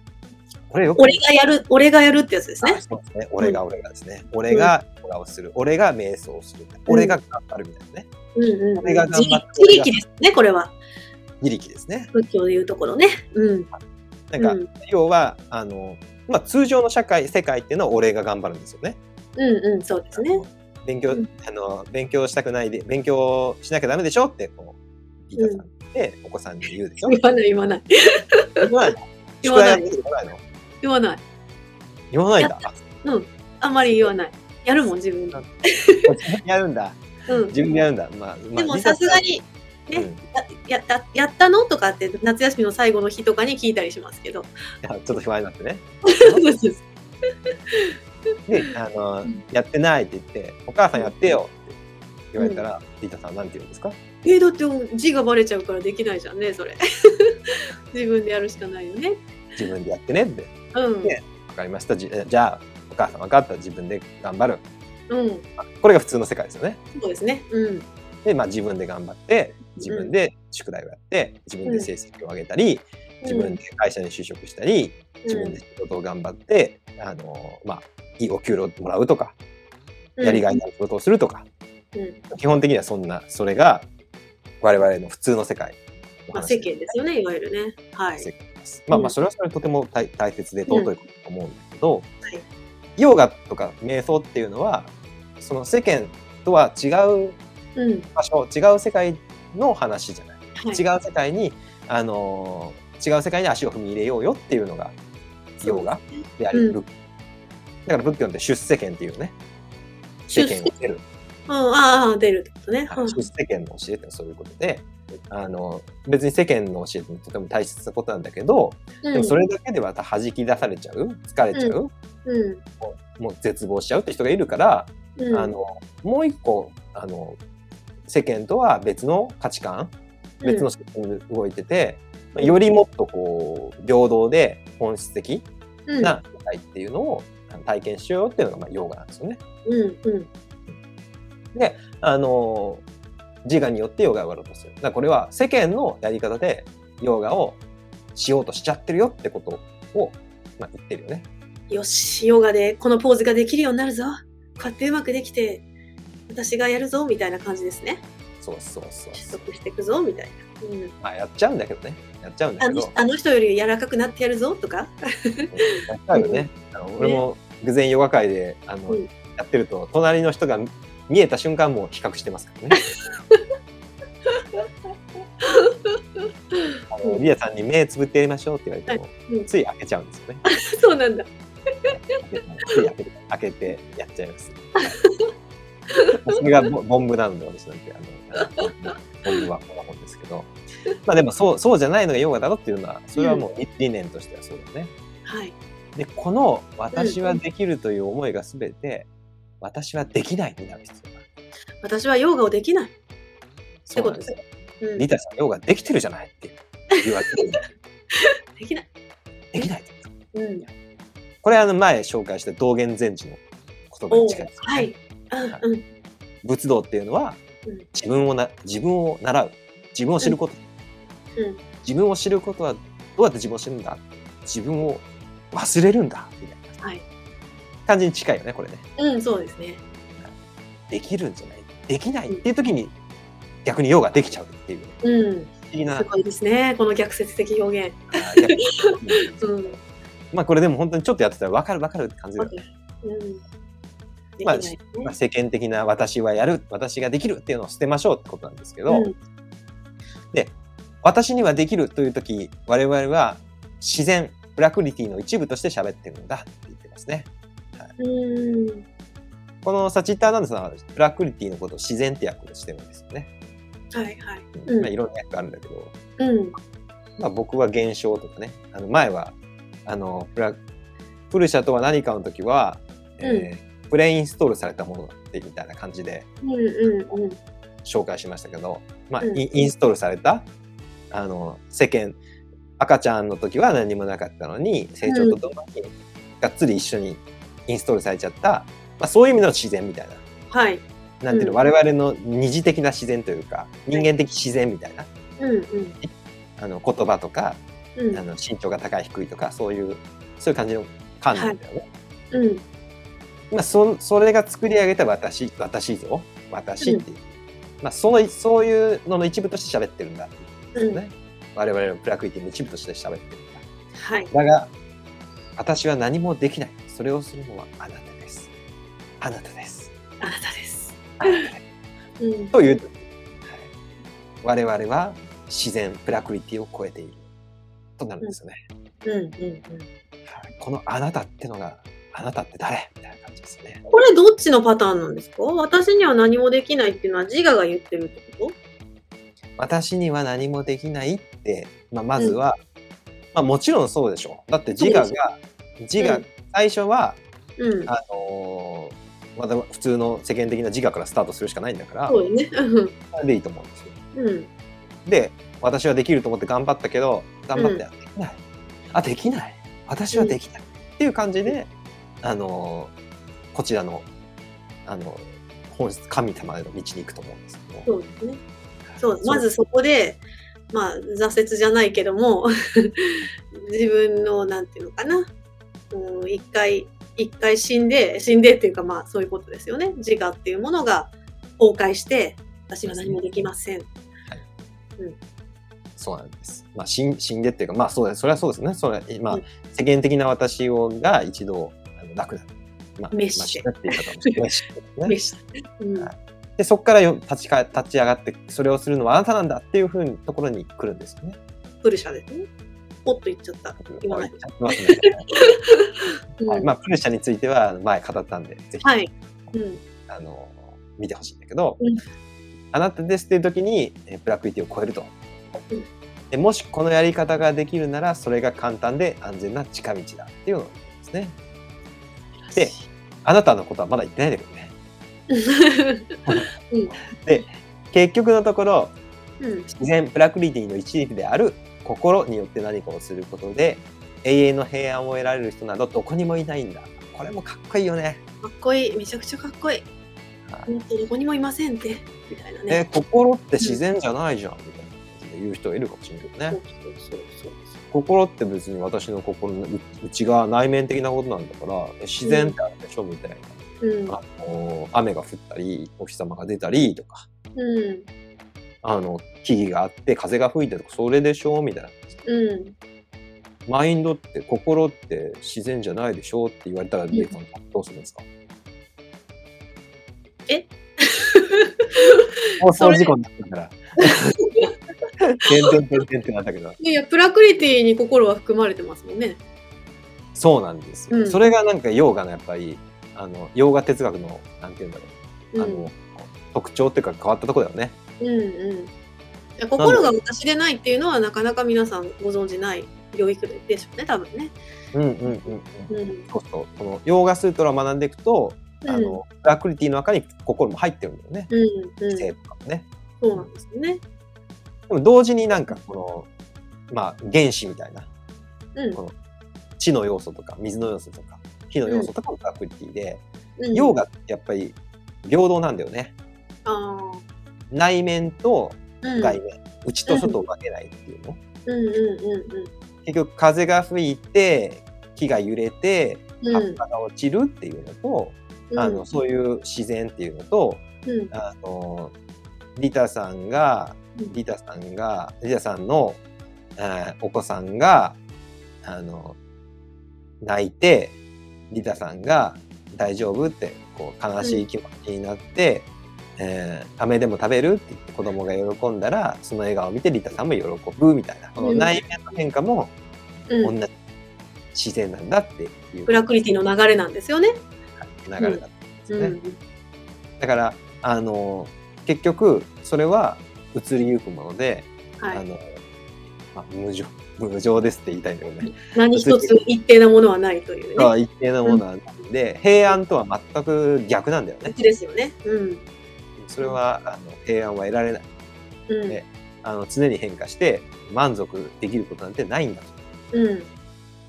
これよく俺がやる、俺がやるってやつですねあ。そうですね。俺が俺がですね。俺がヨガをする。俺が瞑想をする。俺が頑張るみたいなね。うんうんうん。俺が頑張って自自力ですね、これは。自力ですね。仏教でいうところね。うん。なんか、うん要は、あの、まあ、通常の社会、世界っていうのは俺が頑張るんですよね。うんうん、そうですね。勉強、うんあの、勉強したくないで、勉強しなきゃダメでしょって、こう、リーダーさんって、お子さんに言うでしょ。言わない言わない。言わない宿題やって言わないの言わない。言わないんだ。あんまり言わない。やるもん、自分で。やるんだ。うん。自分でやるんだ。まあ、まあでもさすが、に、リーダーさんねやややったの？とかって夏休みの最後の日とかに聞いたりしますけど。うんいやちょっと不安になってね。で、あの、うんやってないって言って、お母さんやってよって言われたら、リータさんなんて言うんですか？えーだって字がバレちゃうからできないじゃんね、それ。自分でやるしかないよね。自分でやってねって。うん。ねわかりました。じじゃあ、お母さん分かった。自分で頑張る。うん。これが普通の世界ですよね。そうですね。うん。で、まあ自分で頑張って、自分で宿題をやって、自分で成績を上げたり、自分で会社に就職したり、自分で仕事を頑張って、あの、まあ、いいお給料をもらうとか、やりがいのある仕事をするとか、うん基本的にはそんな、それが我々の普通の世界のまあ、話世間ですよね、いわゆるね。はい。世間です。まあまあ、うん。それはそれはとても大大切で尊いことだと思うんだけど、はい。ヨガとか瞑想っていうのは、その世間とは違ううん。場所、違う世界の話じゃない。はい、違う世界に、あのー違う世界に足を踏み入れようよっていうのがヨガであり、うん。仏だから仏教って出世間っていうね、世。間を出る。うん、ああ、出るってことね。はい。出世間の教えってのはそういうことで、あの別に世間の教えってとても大切なことなんだけど、うん、でもそれだけでは弾き出されちゃう疲れちゃう、うん。もうもう絶望しちゃうって人がいるから、うん。あのもう一個あの世間とは別の価値観別の仕組みで動いてて、うんよりもっとこう平等で本質的うん、な世界っていうのを体験しようよっていうのがまあヨガなんですよね。うん、うん。あの自我によってヨガをやろうとする。だからこれは世間のやり方でヨガをしようとしちゃってるよってことを、まあ、言ってるよね。よし、ヨガでこのポーズができるようになるぞ。こうやってうまくできて、私がやるぞ、みたいな感じですね。そうそうそう取。得していくぞ、みたいな。うん。まあやっちゃうんだけどね。やっちゃうんだあけど。のあの人より柔らかくなってやるぞ、とか。やっちゃうよね。あの俺も偶然ヨガ会であの、うんやってると隣の人が見えた瞬間もう比較してますからね。あのリアさんに目つぶってやりましょうって言われても、うんつい開けちゃうんですよね。そうなんだ。つい開けて開けてやっちゃいます。はいそれがボボンブなので私なんてあのあの本当はこんなもんですけど。まあでもそう、そうじゃないのがヨガだろっていうのは、それはもう理念としてはそうだね。はい。で、この私はできるという思いがすべて、私はできないになる必要がある。私はヨガをできない。ってことですすよ。うんリタさん、ヨガできてるじゃないって言われてる。できない。できない。うん。これあの前紹介した道元禅師の言葉に近いですよね、はい。うんうん。仏道っていうのはうん自分をな自分を習う自分を知ること、うん自分を知ることはどうやって自分を知るんだ？自分を忘れるんだみたいなはい。感じに近いよねこれねうん、そうですね。できるんじゃない？できないっていう時に逆にヨガできちゃうっていうねうん。不思議なすごいですね。この逆説的表現。うんうん。まあこれでも本当にちょっとやってたら分かる分かるって感じだよね、うん。まあねまあ、世間的な私はやる私ができるっていうのを捨てましょうってことなんですけど、うん私にはできるという時我々は自然プラクリティの一部として喋ってるんだって言ってますね。うん。このサチッターナンドさんはプラクリティのことを自然って訳してるんですよね。はいはい。うんまあ、いろんな訳があるんだけど、うん。まあ、僕は現象とかねあの前はあのプラプルシャとは何かの時は、えープレインストールされたものだってみたいな感じでうんうんうん。紹介しましたけど、まあうんインインストールされたあの世間赤ちゃんの時は何もなかったのに成長とともにがっつり一緒にインストールされちゃった、まあ、そういう意味の自然みたいな。はい。なんていうの、うん。我々の二次的な自然というか人間的自然みたいな。うんうん。あの言葉とかうん。あの身長が高い低いとかそういうそういう感じの観念だよね。うん。まあ、そそれが作り上げた私私ぞ私っていう、まあ、そのそういうのの一部として喋ってるんだっていう。ん。我々のプラクリティの一部として喋ってるんだ。はい。だが私は何もできないそれをするのはあなたです。あなたです。あなたです。あなたですうん。という、はい。我々は自然プラクリティを超えているとなるんですよね、うん。うん。このあなたってのがあなたって誰？みたいな感じですよね。これどっちのパターンなんですか？私には何もできないっていうのは自我が言ってるってこ私には何もできないって、まあ、まずは、まあ、もちろんそうでしょう。だって自我が自我、うん最初はとうん。あのーまだ普通の世間的な自我からスタートするしかないんだからそうよね。でいいと思うんですよ。うん。で私はできると思って頑張ったけど頑張って、できない。あできない。私はできない、っていう感じであのーこちらのあの本質神様への道に行くと思うんですけど。そうですね。そう。まずそこで、まあ、挫折じゃないけども、自分の、なんていうのかな、うん一回、一回死んで、死んでっていうか、まあ、そういうことですよね。自我っていうものが崩壊して、私は何もできません。そうなんです。まあ、死ん死んでっていうか、まあ、そうです。それはそうですね。それまあ、うん世間的な私をが一度あの楽だ。まあ、滅してまあ死ぬっていう方も しれないしね。うんはいで、そこからよ立ちか立ち上がって、それをするのはあなたなんだっていうふうにところに来るんですよね。プルシャですね。ポッと言っちゃった。言ますね。うん。はい。まあ、プルシャについては前語ったんで、ぜひ、はい。うん。あの見てほしいんだけど、うん。あなたですっていう時にえープラクリティを超えると、うん。でもしこのやり方ができるならそれが簡単で安全な近道だっていうのですね。であなたのことはまだ言ってないんだけどね。結局のところうん。自然プラクリティの一部である心によって何かをすることで永遠の平安を得られる人などどこにもいないんだこれもかっこいいよねかっこいい。めちゃくちゃかっこいい。はい本当どこにもいませんって。みたいなえね。心って自然じゃないじゃんみたいな感じで言う人いるかもしれないけどね。心って別に私の心のう内側内面的なことなんだからえ自然ってあるでしょみたいな、うん。あの雨が降ったりお日様が出たりとかうん。あの木々があって風が吹いてとかそれでしょ？みたいなうん。マインドって心って自然じゃないでしょ？って言われたらんデイさんどうするんですか？え？放送事故になったから。てんてんてんてんってなったけど。いや、プラクリティに心は含まれてますもんね。そうなんですよ。うんそれがなんかヨーガのやっぱり、あの、ヨーガ哲学の、なんて言うんだろう。うん。あの、特徴っていうか変わったところだよね。うんうん。心が私でないっていうのはなかなか皆さんご存じない領域でしょうね、多分ね。うんうんうんうん。うん。そうそう。このヨーガスートラを学んでいくと、あうんの、プラクリティの中に心も入ってるんだよね。うん。うん。性とかもね。そうなんですよね。でも同時になんかこの、まあ原子みたいな、うん。この地の要素とか水の要素とか火の要素とかもプラクリティで、うん、ヨーガってやっぱり平等なんだよね。あ内面と。外面、内と外を分けないっていうの。うんうんうん結局風が吹いて木が揺れてうん。葉っぱが落ちるっていうのと、うん。あのそういう自然っていうのと、うん。あのリタさんがうんリタさんがリタさんの、お子さんがあの泣いてリタさんが大丈夫ってこう悲しい気持ちになって、えー飴でも食べるって言って子供が喜んだらその笑顔を見てリタさんも喜ぶみたいなこの内面の変化もうん。同じ自然なんだっていうプラクリティの流れなんですよね。流れだったんですよね。うん。だからあの結局それは移りゆくもので、はい。あのまあ、無常 無常ですって言いたいんだけどね、何一つ一定なものはないというね。まあ、一定なものなんで、平安とは全く逆なんだよね。ですよね。うん。それはあの平安は得られない。うん。ね。あの常に変化して満足できることなんてないんだうん。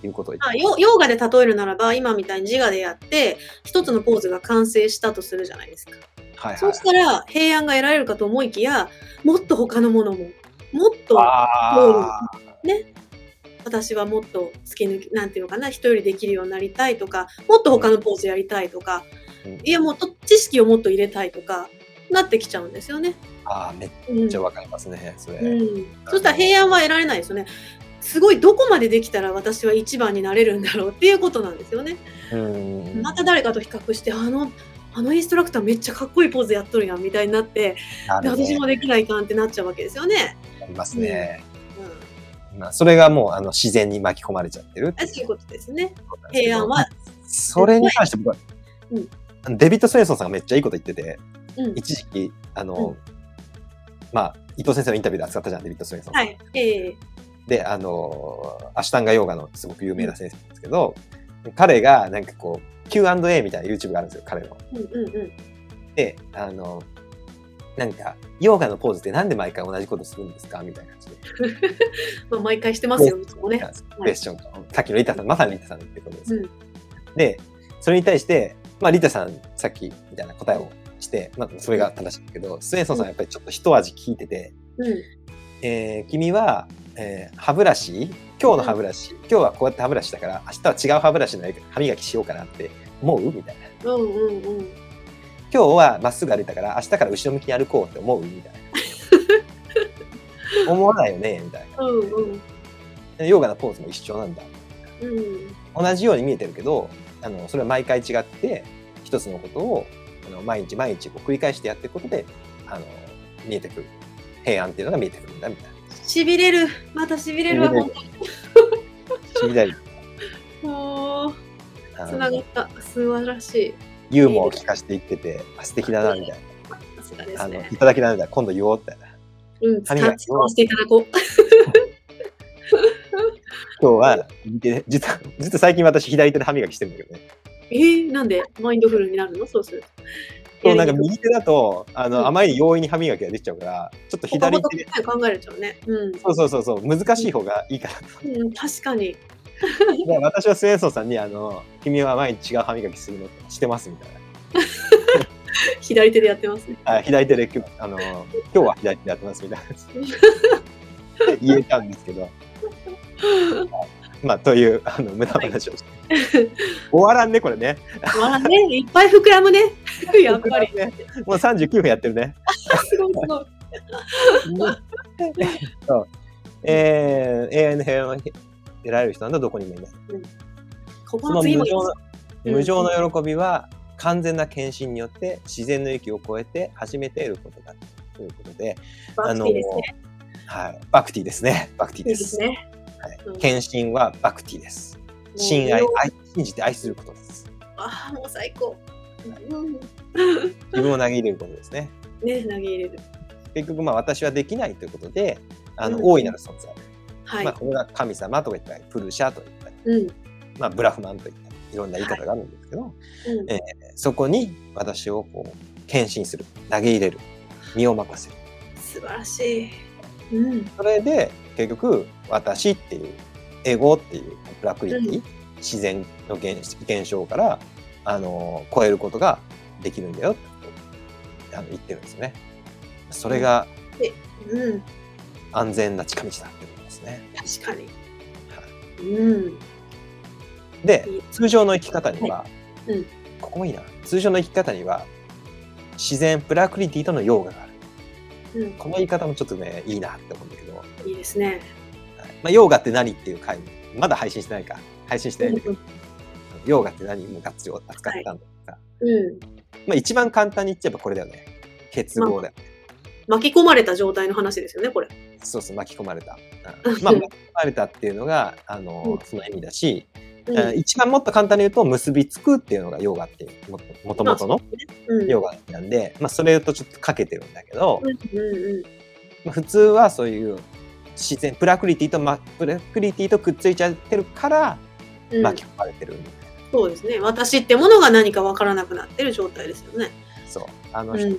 ということあってヨヨーガで例えるならば今みたいに自我でやって一つのポーズが完成したとするじゃないですか。はいはい。そうしたら平安が得られるかと思いきやもっと他のものももっとあね。私はもっと突き抜きなんていうのかな人よりできるようになりたいとかもっと他のポーズやりたいとか。ーうん。いやもっと知識をもっと入れたいとかなってきちゃうんですよね。あーめっうん。ちゃわかりますねそれ、うん、そしたら平安は得られないですよね。すごいどこまでできたら私は一番になれるんだろうっていうことなんですよね。うん。また誰かと比較してあのあのインストラクターめっちゃかっこいいポーズやっとるやんみたいになって、ね。で私もできないかんってなっちゃうわけですよね。ありますね、うん、まあ、それがもうあの自然に巻き込まれちゃってるってあそういうことですね。平安は、それに関して僕は、うん。デビッド・スウェンソンさんがめっちゃいいこと言ってて、うん、一時期、あの、うんまあ、伊藤先生のインタビューで扱ったじゃん、デビッド・スウェンソンさん。はい。ええで、あの、アシュタンガヨガのすごく有名な先生なんですけど、彼がなんかこう、Q&A みたいな YouTube があるんですよ、彼の。うんうんうん。で、あの、なんか、ヨガのポーズってなんで毎回同じことするんですかみたいな感じで。まあ、毎回してますよ、いつもね。クエスチョンと、さっきのリタさん、まさにリタさんってことですよ。うんで、それに対して、まあ、リタさん、さっきみたいな答えをして、まあ、それが正しいんだけど、スウェンソンさんはやっぱりちょっと一味聞いてて、うん。えー君は、えー歯ブラシ、今日の歯ブラシ、今日はこうやって歯ブラシだから、明日は違う歯ブラシの歯磨きしようかなって思うみたいな。うんうんうん。今日はまっすぐ歩いたから、明日から後ろ向きに歩こうって思うみたいな。思わないよねみたいうんうん。な。ヨガのポーズも一緒なんだ。うん。同じように見えてるけどあのそれは毎回違って一つのことをあの毎日毎日こう繰り返してやっていくことであの見えてくる平安っていうのが見えてくるんだみたいな。しびれる。またしびれるわ、痺れる もう、あつながのった。素晴らしい。ユーモアを聞かせていっててあ素敵だなみたいな、あの。いただきなみたいな今度言おうってうん、歯磨きを使わせていただこう。今日は実は実は最近私左手で歯磨きしてるんだけどねえー、なんで？マインドフルになるの？そうすると。そうなんか右手だとあの、うん。あまりに容易に歯磨きができちゃうからちょっと左手で。考えちゃうね。うん。そうそうそうそう。難しい方がいいかなとうん、確かに。で私はスウェンソンさんにあの「君は毎日違う歯磨きするのしてます」みたい 左手でやってますね。なあ左手で今日あの今日は左手でやってますみたいな 言えたんですけど まあというあの無駄話をして、終わらんねこれねまあね、いっぱい膨らむね。やっぱり。ねもう39分やってるねすごいすごい。そうえー、永遠の平和を得られる人なんだどこにもいないここそのの次も無常の喜びは完全な献身によって自然の域を超えて初めて得ることだということで、バクティですね。はい、バクティですね。バクティいいで。ですすね。はいうん、献身はバクティです。信愛愛、信じて愛することです。ああ、もう最高。うん、自分を投げ入れることですね。ね、投げ入れる。結局まあ私はできないということであの、うん大いなる存在、はい。まあ、これが神様とか言ったりプルシャと言ったり、うん。まあ、ブラフマンといったりいろんな言い方があるんですけど、うんえそこに私をこう献身する投げ入れる身を任せる素晴らしい。うん。それで結局私っていうエゴっていうプラクリティ、う自然の現現象からあの超えることができるんだよってあの言ってるんですよね。それがうん。安全な近道だってことですね。確かに。うん。でいい通常の生き方には、いうんここもいいな通常の生き方には自然プラクリティとのヨーガがあるうん。この言い方もちょっとねいいなって思うんだけど、はいいいですね。まあ、ヨーガって何っていう回まだ配信してないか。配信してないんだけど、ヨーガって何もがっつり扱ったんだけどさ、うん。まあ、一番簡単に言っちゃえばこれだよね。結合だよ、巻き込まれた状態の話ですよね、これ。そうそう巻き込まれた、うん。まあ、巻き込まれたっていうのがあの、うん。その意味だし、うん。えー一番もっと簡単に言うと結びつくっていうのがヨーガっていうももともとのうん。ヨガなんで、まあ、それとちょっとかけてるんだけど、まあ、普通はそういう自然プラクリティと、ま、プラクリティとくっついちゃってるからうん。巻き込まれてるみたいな、そうですね。私ってものが何かわからなくなってる状態ですよね。そうあの人、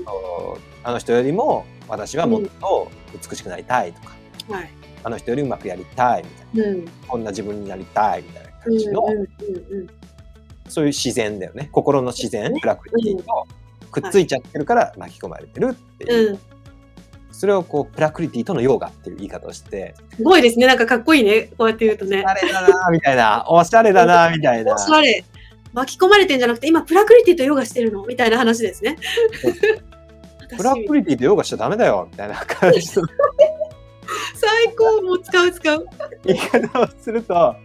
あの人よりも私はもっと美しくなりたいとか、はい。あの人よりうまくやりたいみたいなうん。こんな自分になりたいみたいなうん感じの、うんうんそういう自然だよね心の自然、ねプラクリティとくっついちゃってるから巻き込まれてるっていう、うん。うん。それをこうプラクリティとのヨーガっていう言い方をしてすごいですね。なんかかっこいいね。こうやって言うとねおし。ゃれだなみたいなおしゃれだなみたいなおしゃれ。巻き込まれてんじゃなくて、今プラクリティとヨガしてるの？みたいな話ですね。プラクリティとヨガしちゃダメだよみたいな感じの最高もう使う使う。言い方をすると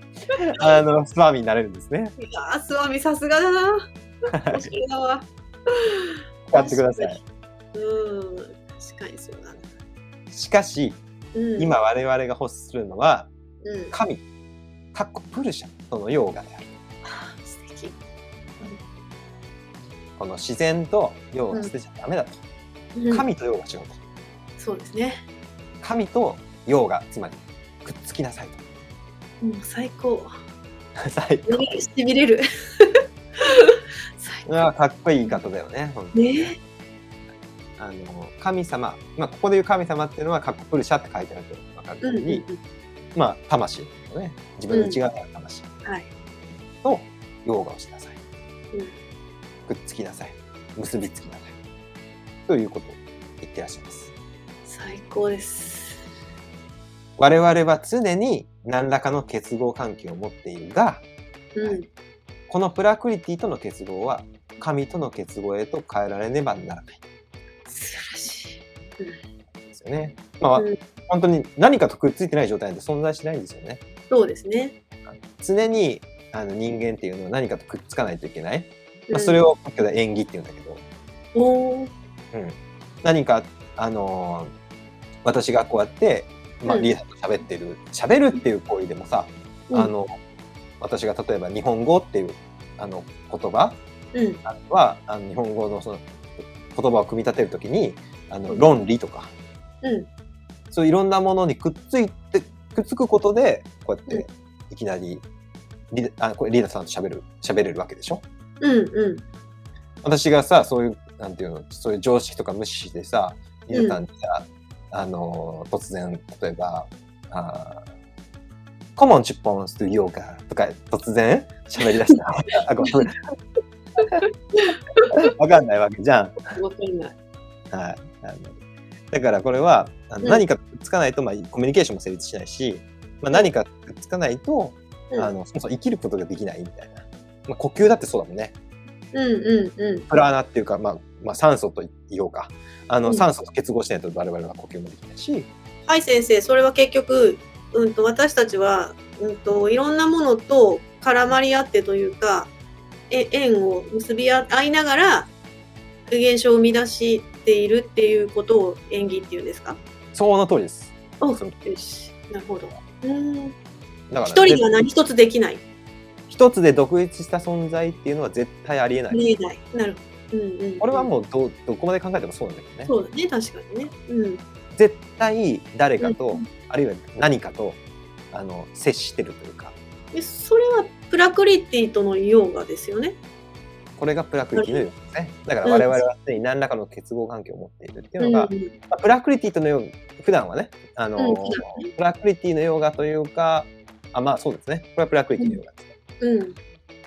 あのスワミになれるんですね。いやー、スワミさすがだな。おしゃれだわ。使ってください。うん。確かにそうだね。しかしうん、今我々が欲するのはうん、神かっこプルシャとのヨーガである。あー素敵。この自然とヨーガ捨てちゃダメだと。うん神とヨーガしようと。そうですね。神とヨーガつまりくっつきなさいもう最高。と。最高。胸しびれる。最うわかっこいい言い方だよね。本当高。にねあの神様、まあ、ここで言う神様っていうのは、かっこプルシャって書いてあると分かるうんうんように、まあ、魂のね、自分の内側にある魂。とヨーガをしなさい。うんくっつきなさい。結びつきなさい。ということを言ってらっしゃいます。最高です。我々は常に何らかの結合関係を持っているが、うん。このプラクリティとの結合は神との結合へと変えられねばならないよね。まあ、うん本当に何かとくっついてない状態で存在しないんですよね。そうですね。常にあの人間っていうのは何かとくっつかないといけない。まあ、うんそれを仏教では縁起っていうんだけど、おー何か、あのー私がこうやって、まあ、うんリーダーと喋ってる、喋るっていう行為でもさ、うんあの、私が例えば日本語っていうあの言葉うん。は、あの日本語のその言葉を組み立てるときに、あの論理とか、うん。そういろんなものにくっついて、くっつくことで、こうやっていきなりリあこれリーダーさんと喋る、喋れるわけでしょ？うん。うん。私がさ、そういう、なんていうの、そういう常識とか無視してさ、リーダーさんにさ、あの、突然、例えば、あーコモンチュッポンスとヨガとか突然喋り出した。あ、ごめん。わかんないわけじゃん。わかんない。はい。あのだからこれは、あのうん何かくっつかないと、まあ、コミュニケーションも成立しないし、まあ、何かくっつかないと、うんあの、そもそも生きることができないみたいな。まあ、呼吸だってそうだもんね。うんうんうん。プラーナっていうか、まあ、まあ、酸素と言おうか。あの、うん酸素と結合しないと我々は呼吸もできないし、はい先生、それは結局、うん、と私たちは、うん、といろんなものと絡まり合ってというかえ縁を結び合いながら現象を生み出しているっていうことを縁起っていうんですか？その通りです。およしなるほど。うんだから、一人では何一つできない。一つで独立した存在っていうのは絶対ありえない。見えない。なるほうんうん。これはもうどどこまで考えてもそうなんだけどね。そうだね、確かにね。うん。絶対誰かと、うんあるいは何かとあの接してるというかでそれはプラクリティとのヨガですよね。これがプラクリティのようですね。だから我々は常に何らかの結合関係を持っているっていうのが、うんまあプラクリティとのよう普段はねあの、うんプラクリティのヨガというかあまあそうですねこれはプラクリティのヨガですね。うん。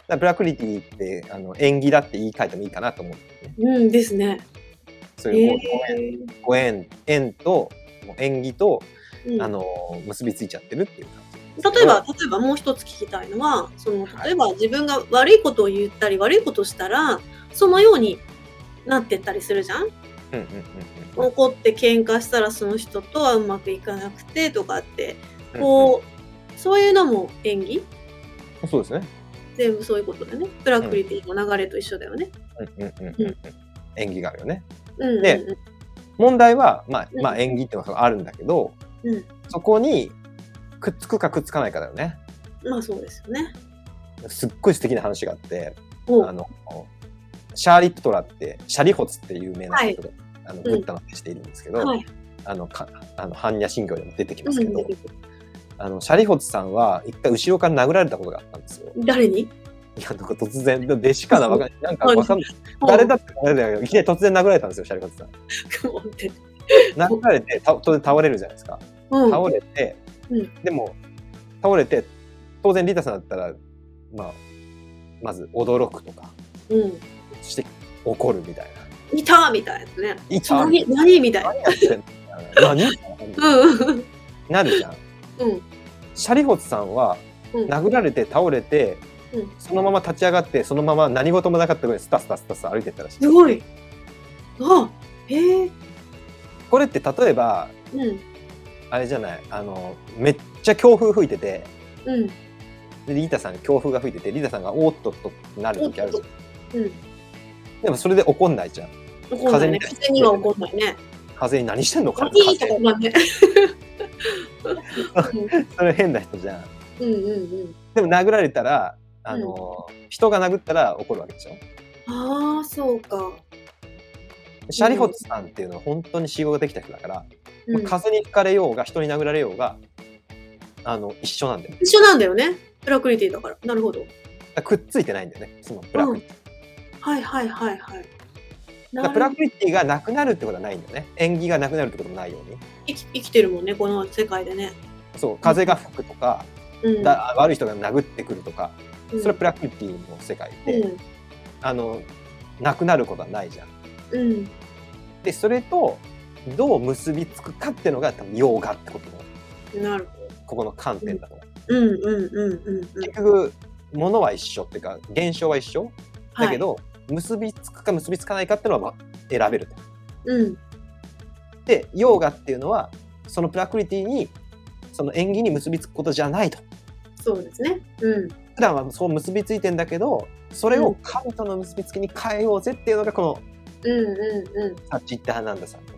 だプラクリティってあの縁起だって言い換えてもいいかなと思うんですね。うんですね。そういうこうえご縁縁と縁起と、うんあの結びついちゃってるっていう感例えば、例えばもう一つ聞きたいのは、その、例えば自分が悪いことを言ったり、悪いことをしたら、そのようになってったりするじゃん？うんうんうんうん怒って喧嘩したらその人とはうまくいかなくてとかって、こう、そういうのも演技？うんそうですね。全部そういうことだよね。プラクリティの流れと一緒だよね。うんうんうんうんうん縁起があるよね。うんうんうん。で問題は、まあ、うんまあ縁起ってのがあるんだけど、うんそこにくっつくかくっつかないかだよね。まあそうですよね。すっごい素敵な話があって、おあの、シャーリプトラって、シャリホツっていう有名な人で、あの、んブッダの弟子でいるんですけど、はい。あの、かあの、般若心経でも出てきうんますけど、あの、シャリホツさんは一回後ろから殴られたことがあったんですよ。誰に？いや、なんか突然、弟子かなわかんない。なんかわかんない。うん誰だって誰だよ。いきなり突然殴られたんですよ、シャリホツさん。殴られて、た当然倒れるじゃないですか。うん。倒れて、うんでも倒れて当然リタさんだったら、まあ、まず驚くとかうん。そして怒るみたいいたみたいなね。な。いた何何みたいな。何やってんの何うん。なるじゃん。うん。シャリホツさんはうん。殴られて倒れて、うんそのまま立ち上がってそのまま何事もなかったぐらいスタスタスタスタ歩いてったらしいすごい。あ、へえ。これって例えばうん。あれじゃないあのめっちゃ強風吹いててうん。でリータさんが強風が吹いててリータさんがおーっとっとってなる時あるじゃんうん。でもそれで怒んないじゃん怒んないね。風に風には怒んないね。風に何してんのか？いいとかまね。それ変な人じゃんうんうんうん。でも殴られたらあの、人が殴ったら怒るわけでしょ？ああ、そうか。シャリホツさんっていうのは本当に仕事ができた人だから、うん風に吹かれようが人に殴られようがあの一緒なんだよね一緒なんだよね。プラクリティだから。なるほど。くっついてないんだよねそのプラクリティ、はいはいはいはい。だからプラクリティがなくなるってことはないんだよね縁起がなくなるってこともないように生き生きてるもんね、この世界でね。そう風が吹くとか、うん。だ悪い人が殴ってくるとかうんそれはプラクリティの世界で、うん。あのなくなることはないじゃんうん。でそれとどう結びつくかっていうのが多分ヨガってことのなるほここの観点だと思う、んうんうんうんうん。結局物は一緒っていうか現象は一緒だけど、結びつくか結びつかないかっていうのはまあ選べると。はい、うん。でヨガっていうのはそのプラクリティにその縁起に結びつくことじゃないと。そうですね。うん。普段はそう結びついてんだけどそれを神との結びつきに変えようぜっていうのがこのうんうんうん。サッチッタハナンダさんの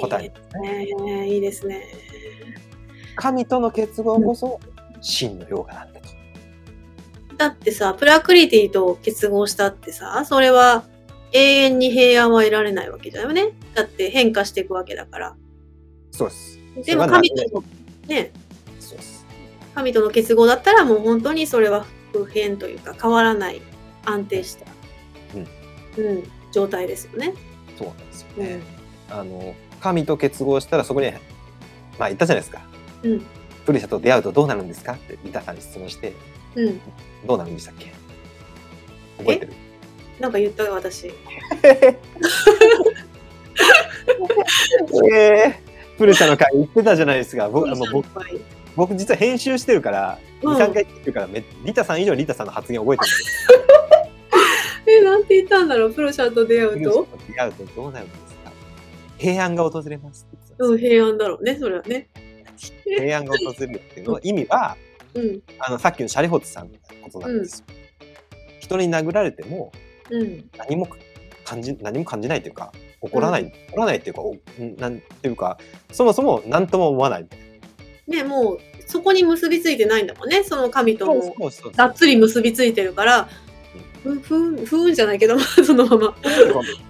答えですね。ねいいですね。神との結合こそ真のヨガなんだと。だってさ、プラクリティと結合したってさ、それは永遠に平安は得られないわけだよね。だって変化していくわけだから。そうです。でも神との、ね、そうです。神との結合だったらもう本当にそれは不変というか変わらない安定した、うん状態ですよね。そうなんですようんね。あの神と結合したらそこにまあ言ったじゃないですか。うんプリシャと出会うとどうなるんですかってリタさんに質問してうん、どうなるんでしたっけ？覚えてる？なんか言ったよ私。えー、プルシャの会言ってたじゃないですか。僕あの僕はい僕実は編集してるから、うん2、3回言ってるからめリタさん以上にリタさんの発言覚えてる え、なんて言ったんだろう、プロシャと出会うよ。と。出会うとどうなる平安が訪れますって言ってたんうん、平安だろうね、それはね。平安が訪れるっていうのは意味は、うん、あのさっきのシャリホツさんみたいなことなんですよ。人に殴られてもうん、何も感じ何も感じないというか怒らない、うん。怒らないっていうかおなんていうかそもそも何とも思わない。ね、もうそこに結びついてないんだもんね、その神とも。そうそう。がっつり結びついてるから、ふふん、ふーんじゃないけど、そのまま。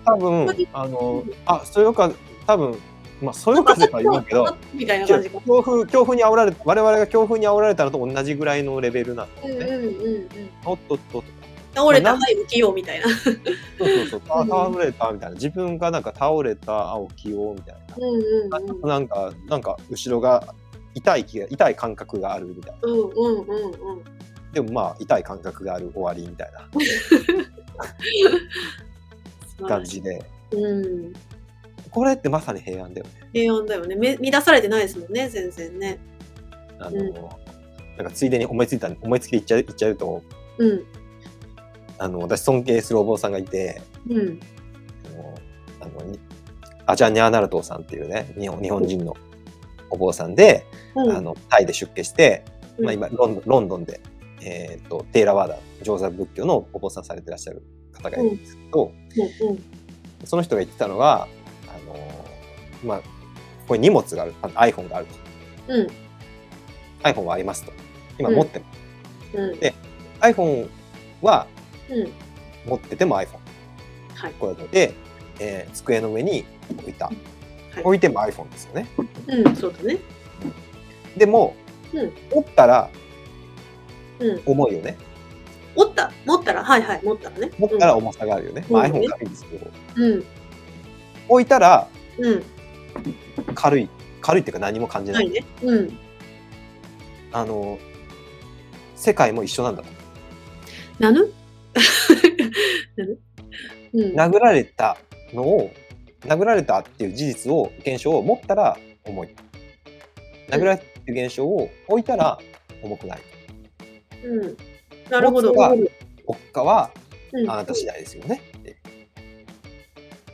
多分、あの、あ、そよ風、多分、まあ、そよ風とは言うけど、みたいな感じか。強風、強風に煽られ、我々が強風に煽られたのと同じぐらいのレベルなんだよね。うんうんうんうん。おっとっと。倒れた、まあはい、浮世みたいな。そうそうそう、倒れたみたいな。自分がなんか倒れた青木をみたいな。うんうんうん。なんか、なんか後ろが痛い気が、痛い感覚があるみたいな。うんうんうんうん。でもまあ、痛い感覚がある終わりみたいな 感じで。うん。これってまさに平安だよね。平安だよね。め乱されてないですもんね、全然ね。あの、うんなんかついでに思いついた、思いつきで言っちゃう言っちゃうと、うん。あの、私尊敬するお坊さんがいて、うん。あの、あのにアジャニャーナルトーさんっていうね、日本日本人のお坊さんで、うん。あの、タイで出家して、うんまあ今、ロンドンロンドンで、えっ、と、テーラワーダ、上座仏教のお坊さんされてらっしゃる方がいるんですけど、うんうんその人が言ってたのが、あの、まあ、ここに荷物がある、iPhone があると。うん。iPhone はありますと。今うん持ってます。うん。iPhone はうん。持ってても iPhone。はい。これで、えー机の上に置いた。はい置いても iPhone ですよね。うん、そうだね。でも、うん持ったらうん。重いよね。持った、持ったら、はいはい、持ったらね。持ったら重さがあるよね。まあ、うん iPhone 軽いんですけど、うん。置いたらうん。軽い。軽いっていうか何も感じな。はいいね。うん。あの、世界も一緒なんだと。なぬ？なぬ？うん。殴られたのを、殴られたっていう事実を、現象を持ったら重い。殴られたっていう現象を置いたら重くない。うん。なるほど。持つが国家はうんあなた次第ですよね。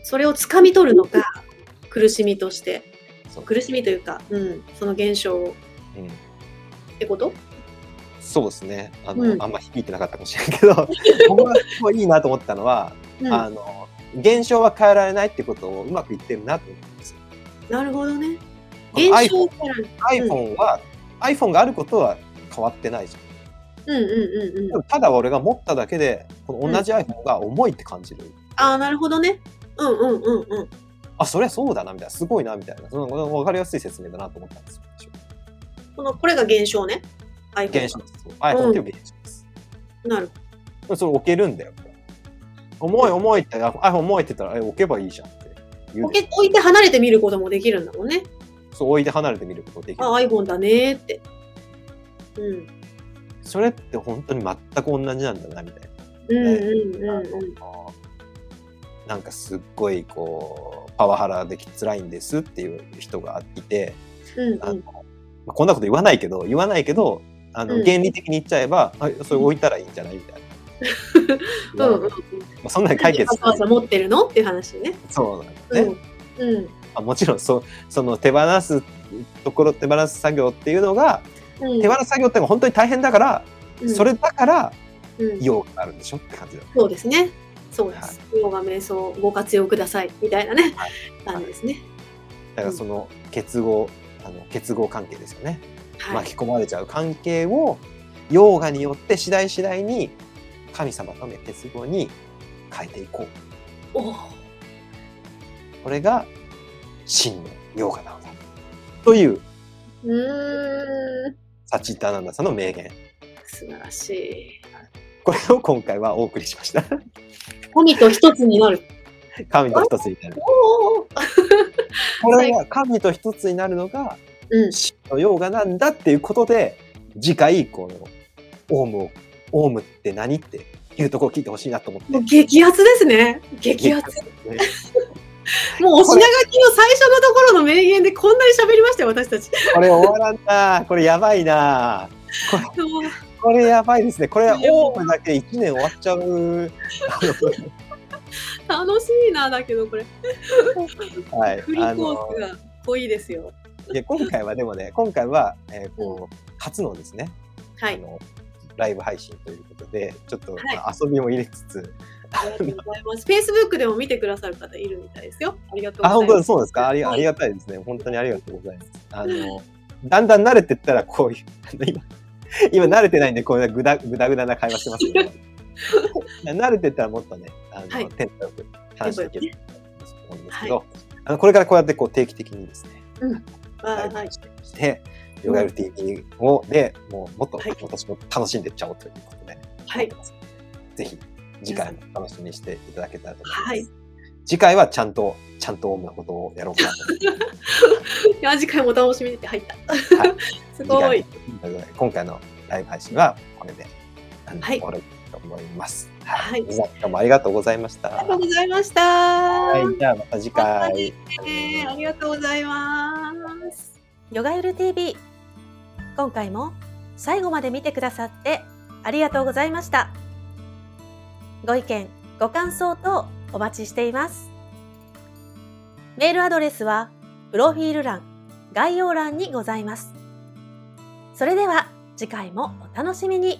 それを掴み取るのか、苦しみとして。そう苦しみというか、うん、その現象をうんってこと？そうですね。あの、うんあんま響いてなかったかもしれないけど、僕がいいいなと思ったのは、うん。あの、現象は変えられないってことをうまく言ってるなと思ったんですよ。なるほどね。現象から iPhone は、iPhone があることは変わってないじゃん。うんうんうんうんただ俺が持っただけで、この同じ iPhone が重いって感じる。ああ、なるほどね。うんうんうんうん。あ、そりゃそうだな、みたいな。すごいな、みたいな。その分かりやすい説明だなと思ったんですよ。この、これが現象ね。iPhone 現象です。iPhone っていう現象です。なるでもそれ置けるんだよ。重い重いって、あ iPhone 重いって言ったら、え置けばいいじゃんって置け置いて離れて見ることもできるんだもんね。そう置いて離れてみることができるあ、。iPhone だねーって。うん。それって本当に全く同じなんだな、みたいな。なんかすっごいこうパワハラでき辛いんですっていう人がいて、うんうんあのまあこんなこと言わないけど言わないけどあの、うん原理的に言っちゃえばあそれ置いたらいいんじゃないみたいな、うんうんまあ、そんなに解決わざ持ってるのっていう話ね。そうなんだね、うん。うん。あもちろんそその手放すところ手放す作業っていうのが、うん、手放す作業って本当に大変だから、うんそれだからうん、用があるんでしょって感じだそうですね。そうです。ヨガ瞑想ご活用くださいみたいなね、はい感じですね。だからその結合あの結合関係ですよねはい。巻き込まれちゃう関係をヨーガによって次第次第に神様との結合に変えていこう。おーこれが真のヨーガなのだ。といううーん。サチッタアナンダさんの名言。素晴らしい。これを今回はお送りしました。神と一つになる。神と一つになる。これは神と一つになるのがうん。真のヨーガなんだっていうことで、次回、この、オウムを、オウムって何っていうところを聞いてほしいなと思って。激アツですね。激アツ。ね もうお品書きの最初のところの名言でこんなに喋りましたよ、私たち。これ終わらんなこれやばいなこれやばいですね。これはオウムだけで1年終わっちゃう。楽しいな、だけどこれ。はい。フリーコースが濃いですよ。いや今回はでもね、今回は、えーこう初のですね、はい。ライブ配信ということで、ちょっと、はいまあ遊びも入れつつ、ありがとうございます。Facebook でも見てくださる方いるみたいですよ。ありがとうあ、本当ございます。にそうですか？ありはいありがたいですね。本当にありがとうございます。あの、だんだん慣れてったら、こういう、今、今慣れてないんで、こういうぐだぐだぐだな会話してますけど、慣れてたらもっとね、あの、はいテンポよく話できると思うんですけど、はあのこれからこうやってこう定期的にですね、うんあーはい。して、ヨガエル TV をでもうもっとはい私も楽しんでいっちゃおうということで、はい。ぜひ次回も楽しみにしていただけたらと思います。はい。次回はちゃんと、ちゃんとオウムのことをやろうかなと思います。いや、次回もお楽しみにって入った。はい すごい。今回のライブ配信はこれで、あのはい終わると思います。はい皆さんもありがとうございました。ありがとうございました。はい、じゃあまた次回ね。ありがとうございます。ヨガゆる TV 今回も最後まで見てくださってありがとうございましたご意見ご感想等お待ちしています。メールアドレスはプロフィール欄概要欄にございます。それでは次回もお楽しみに。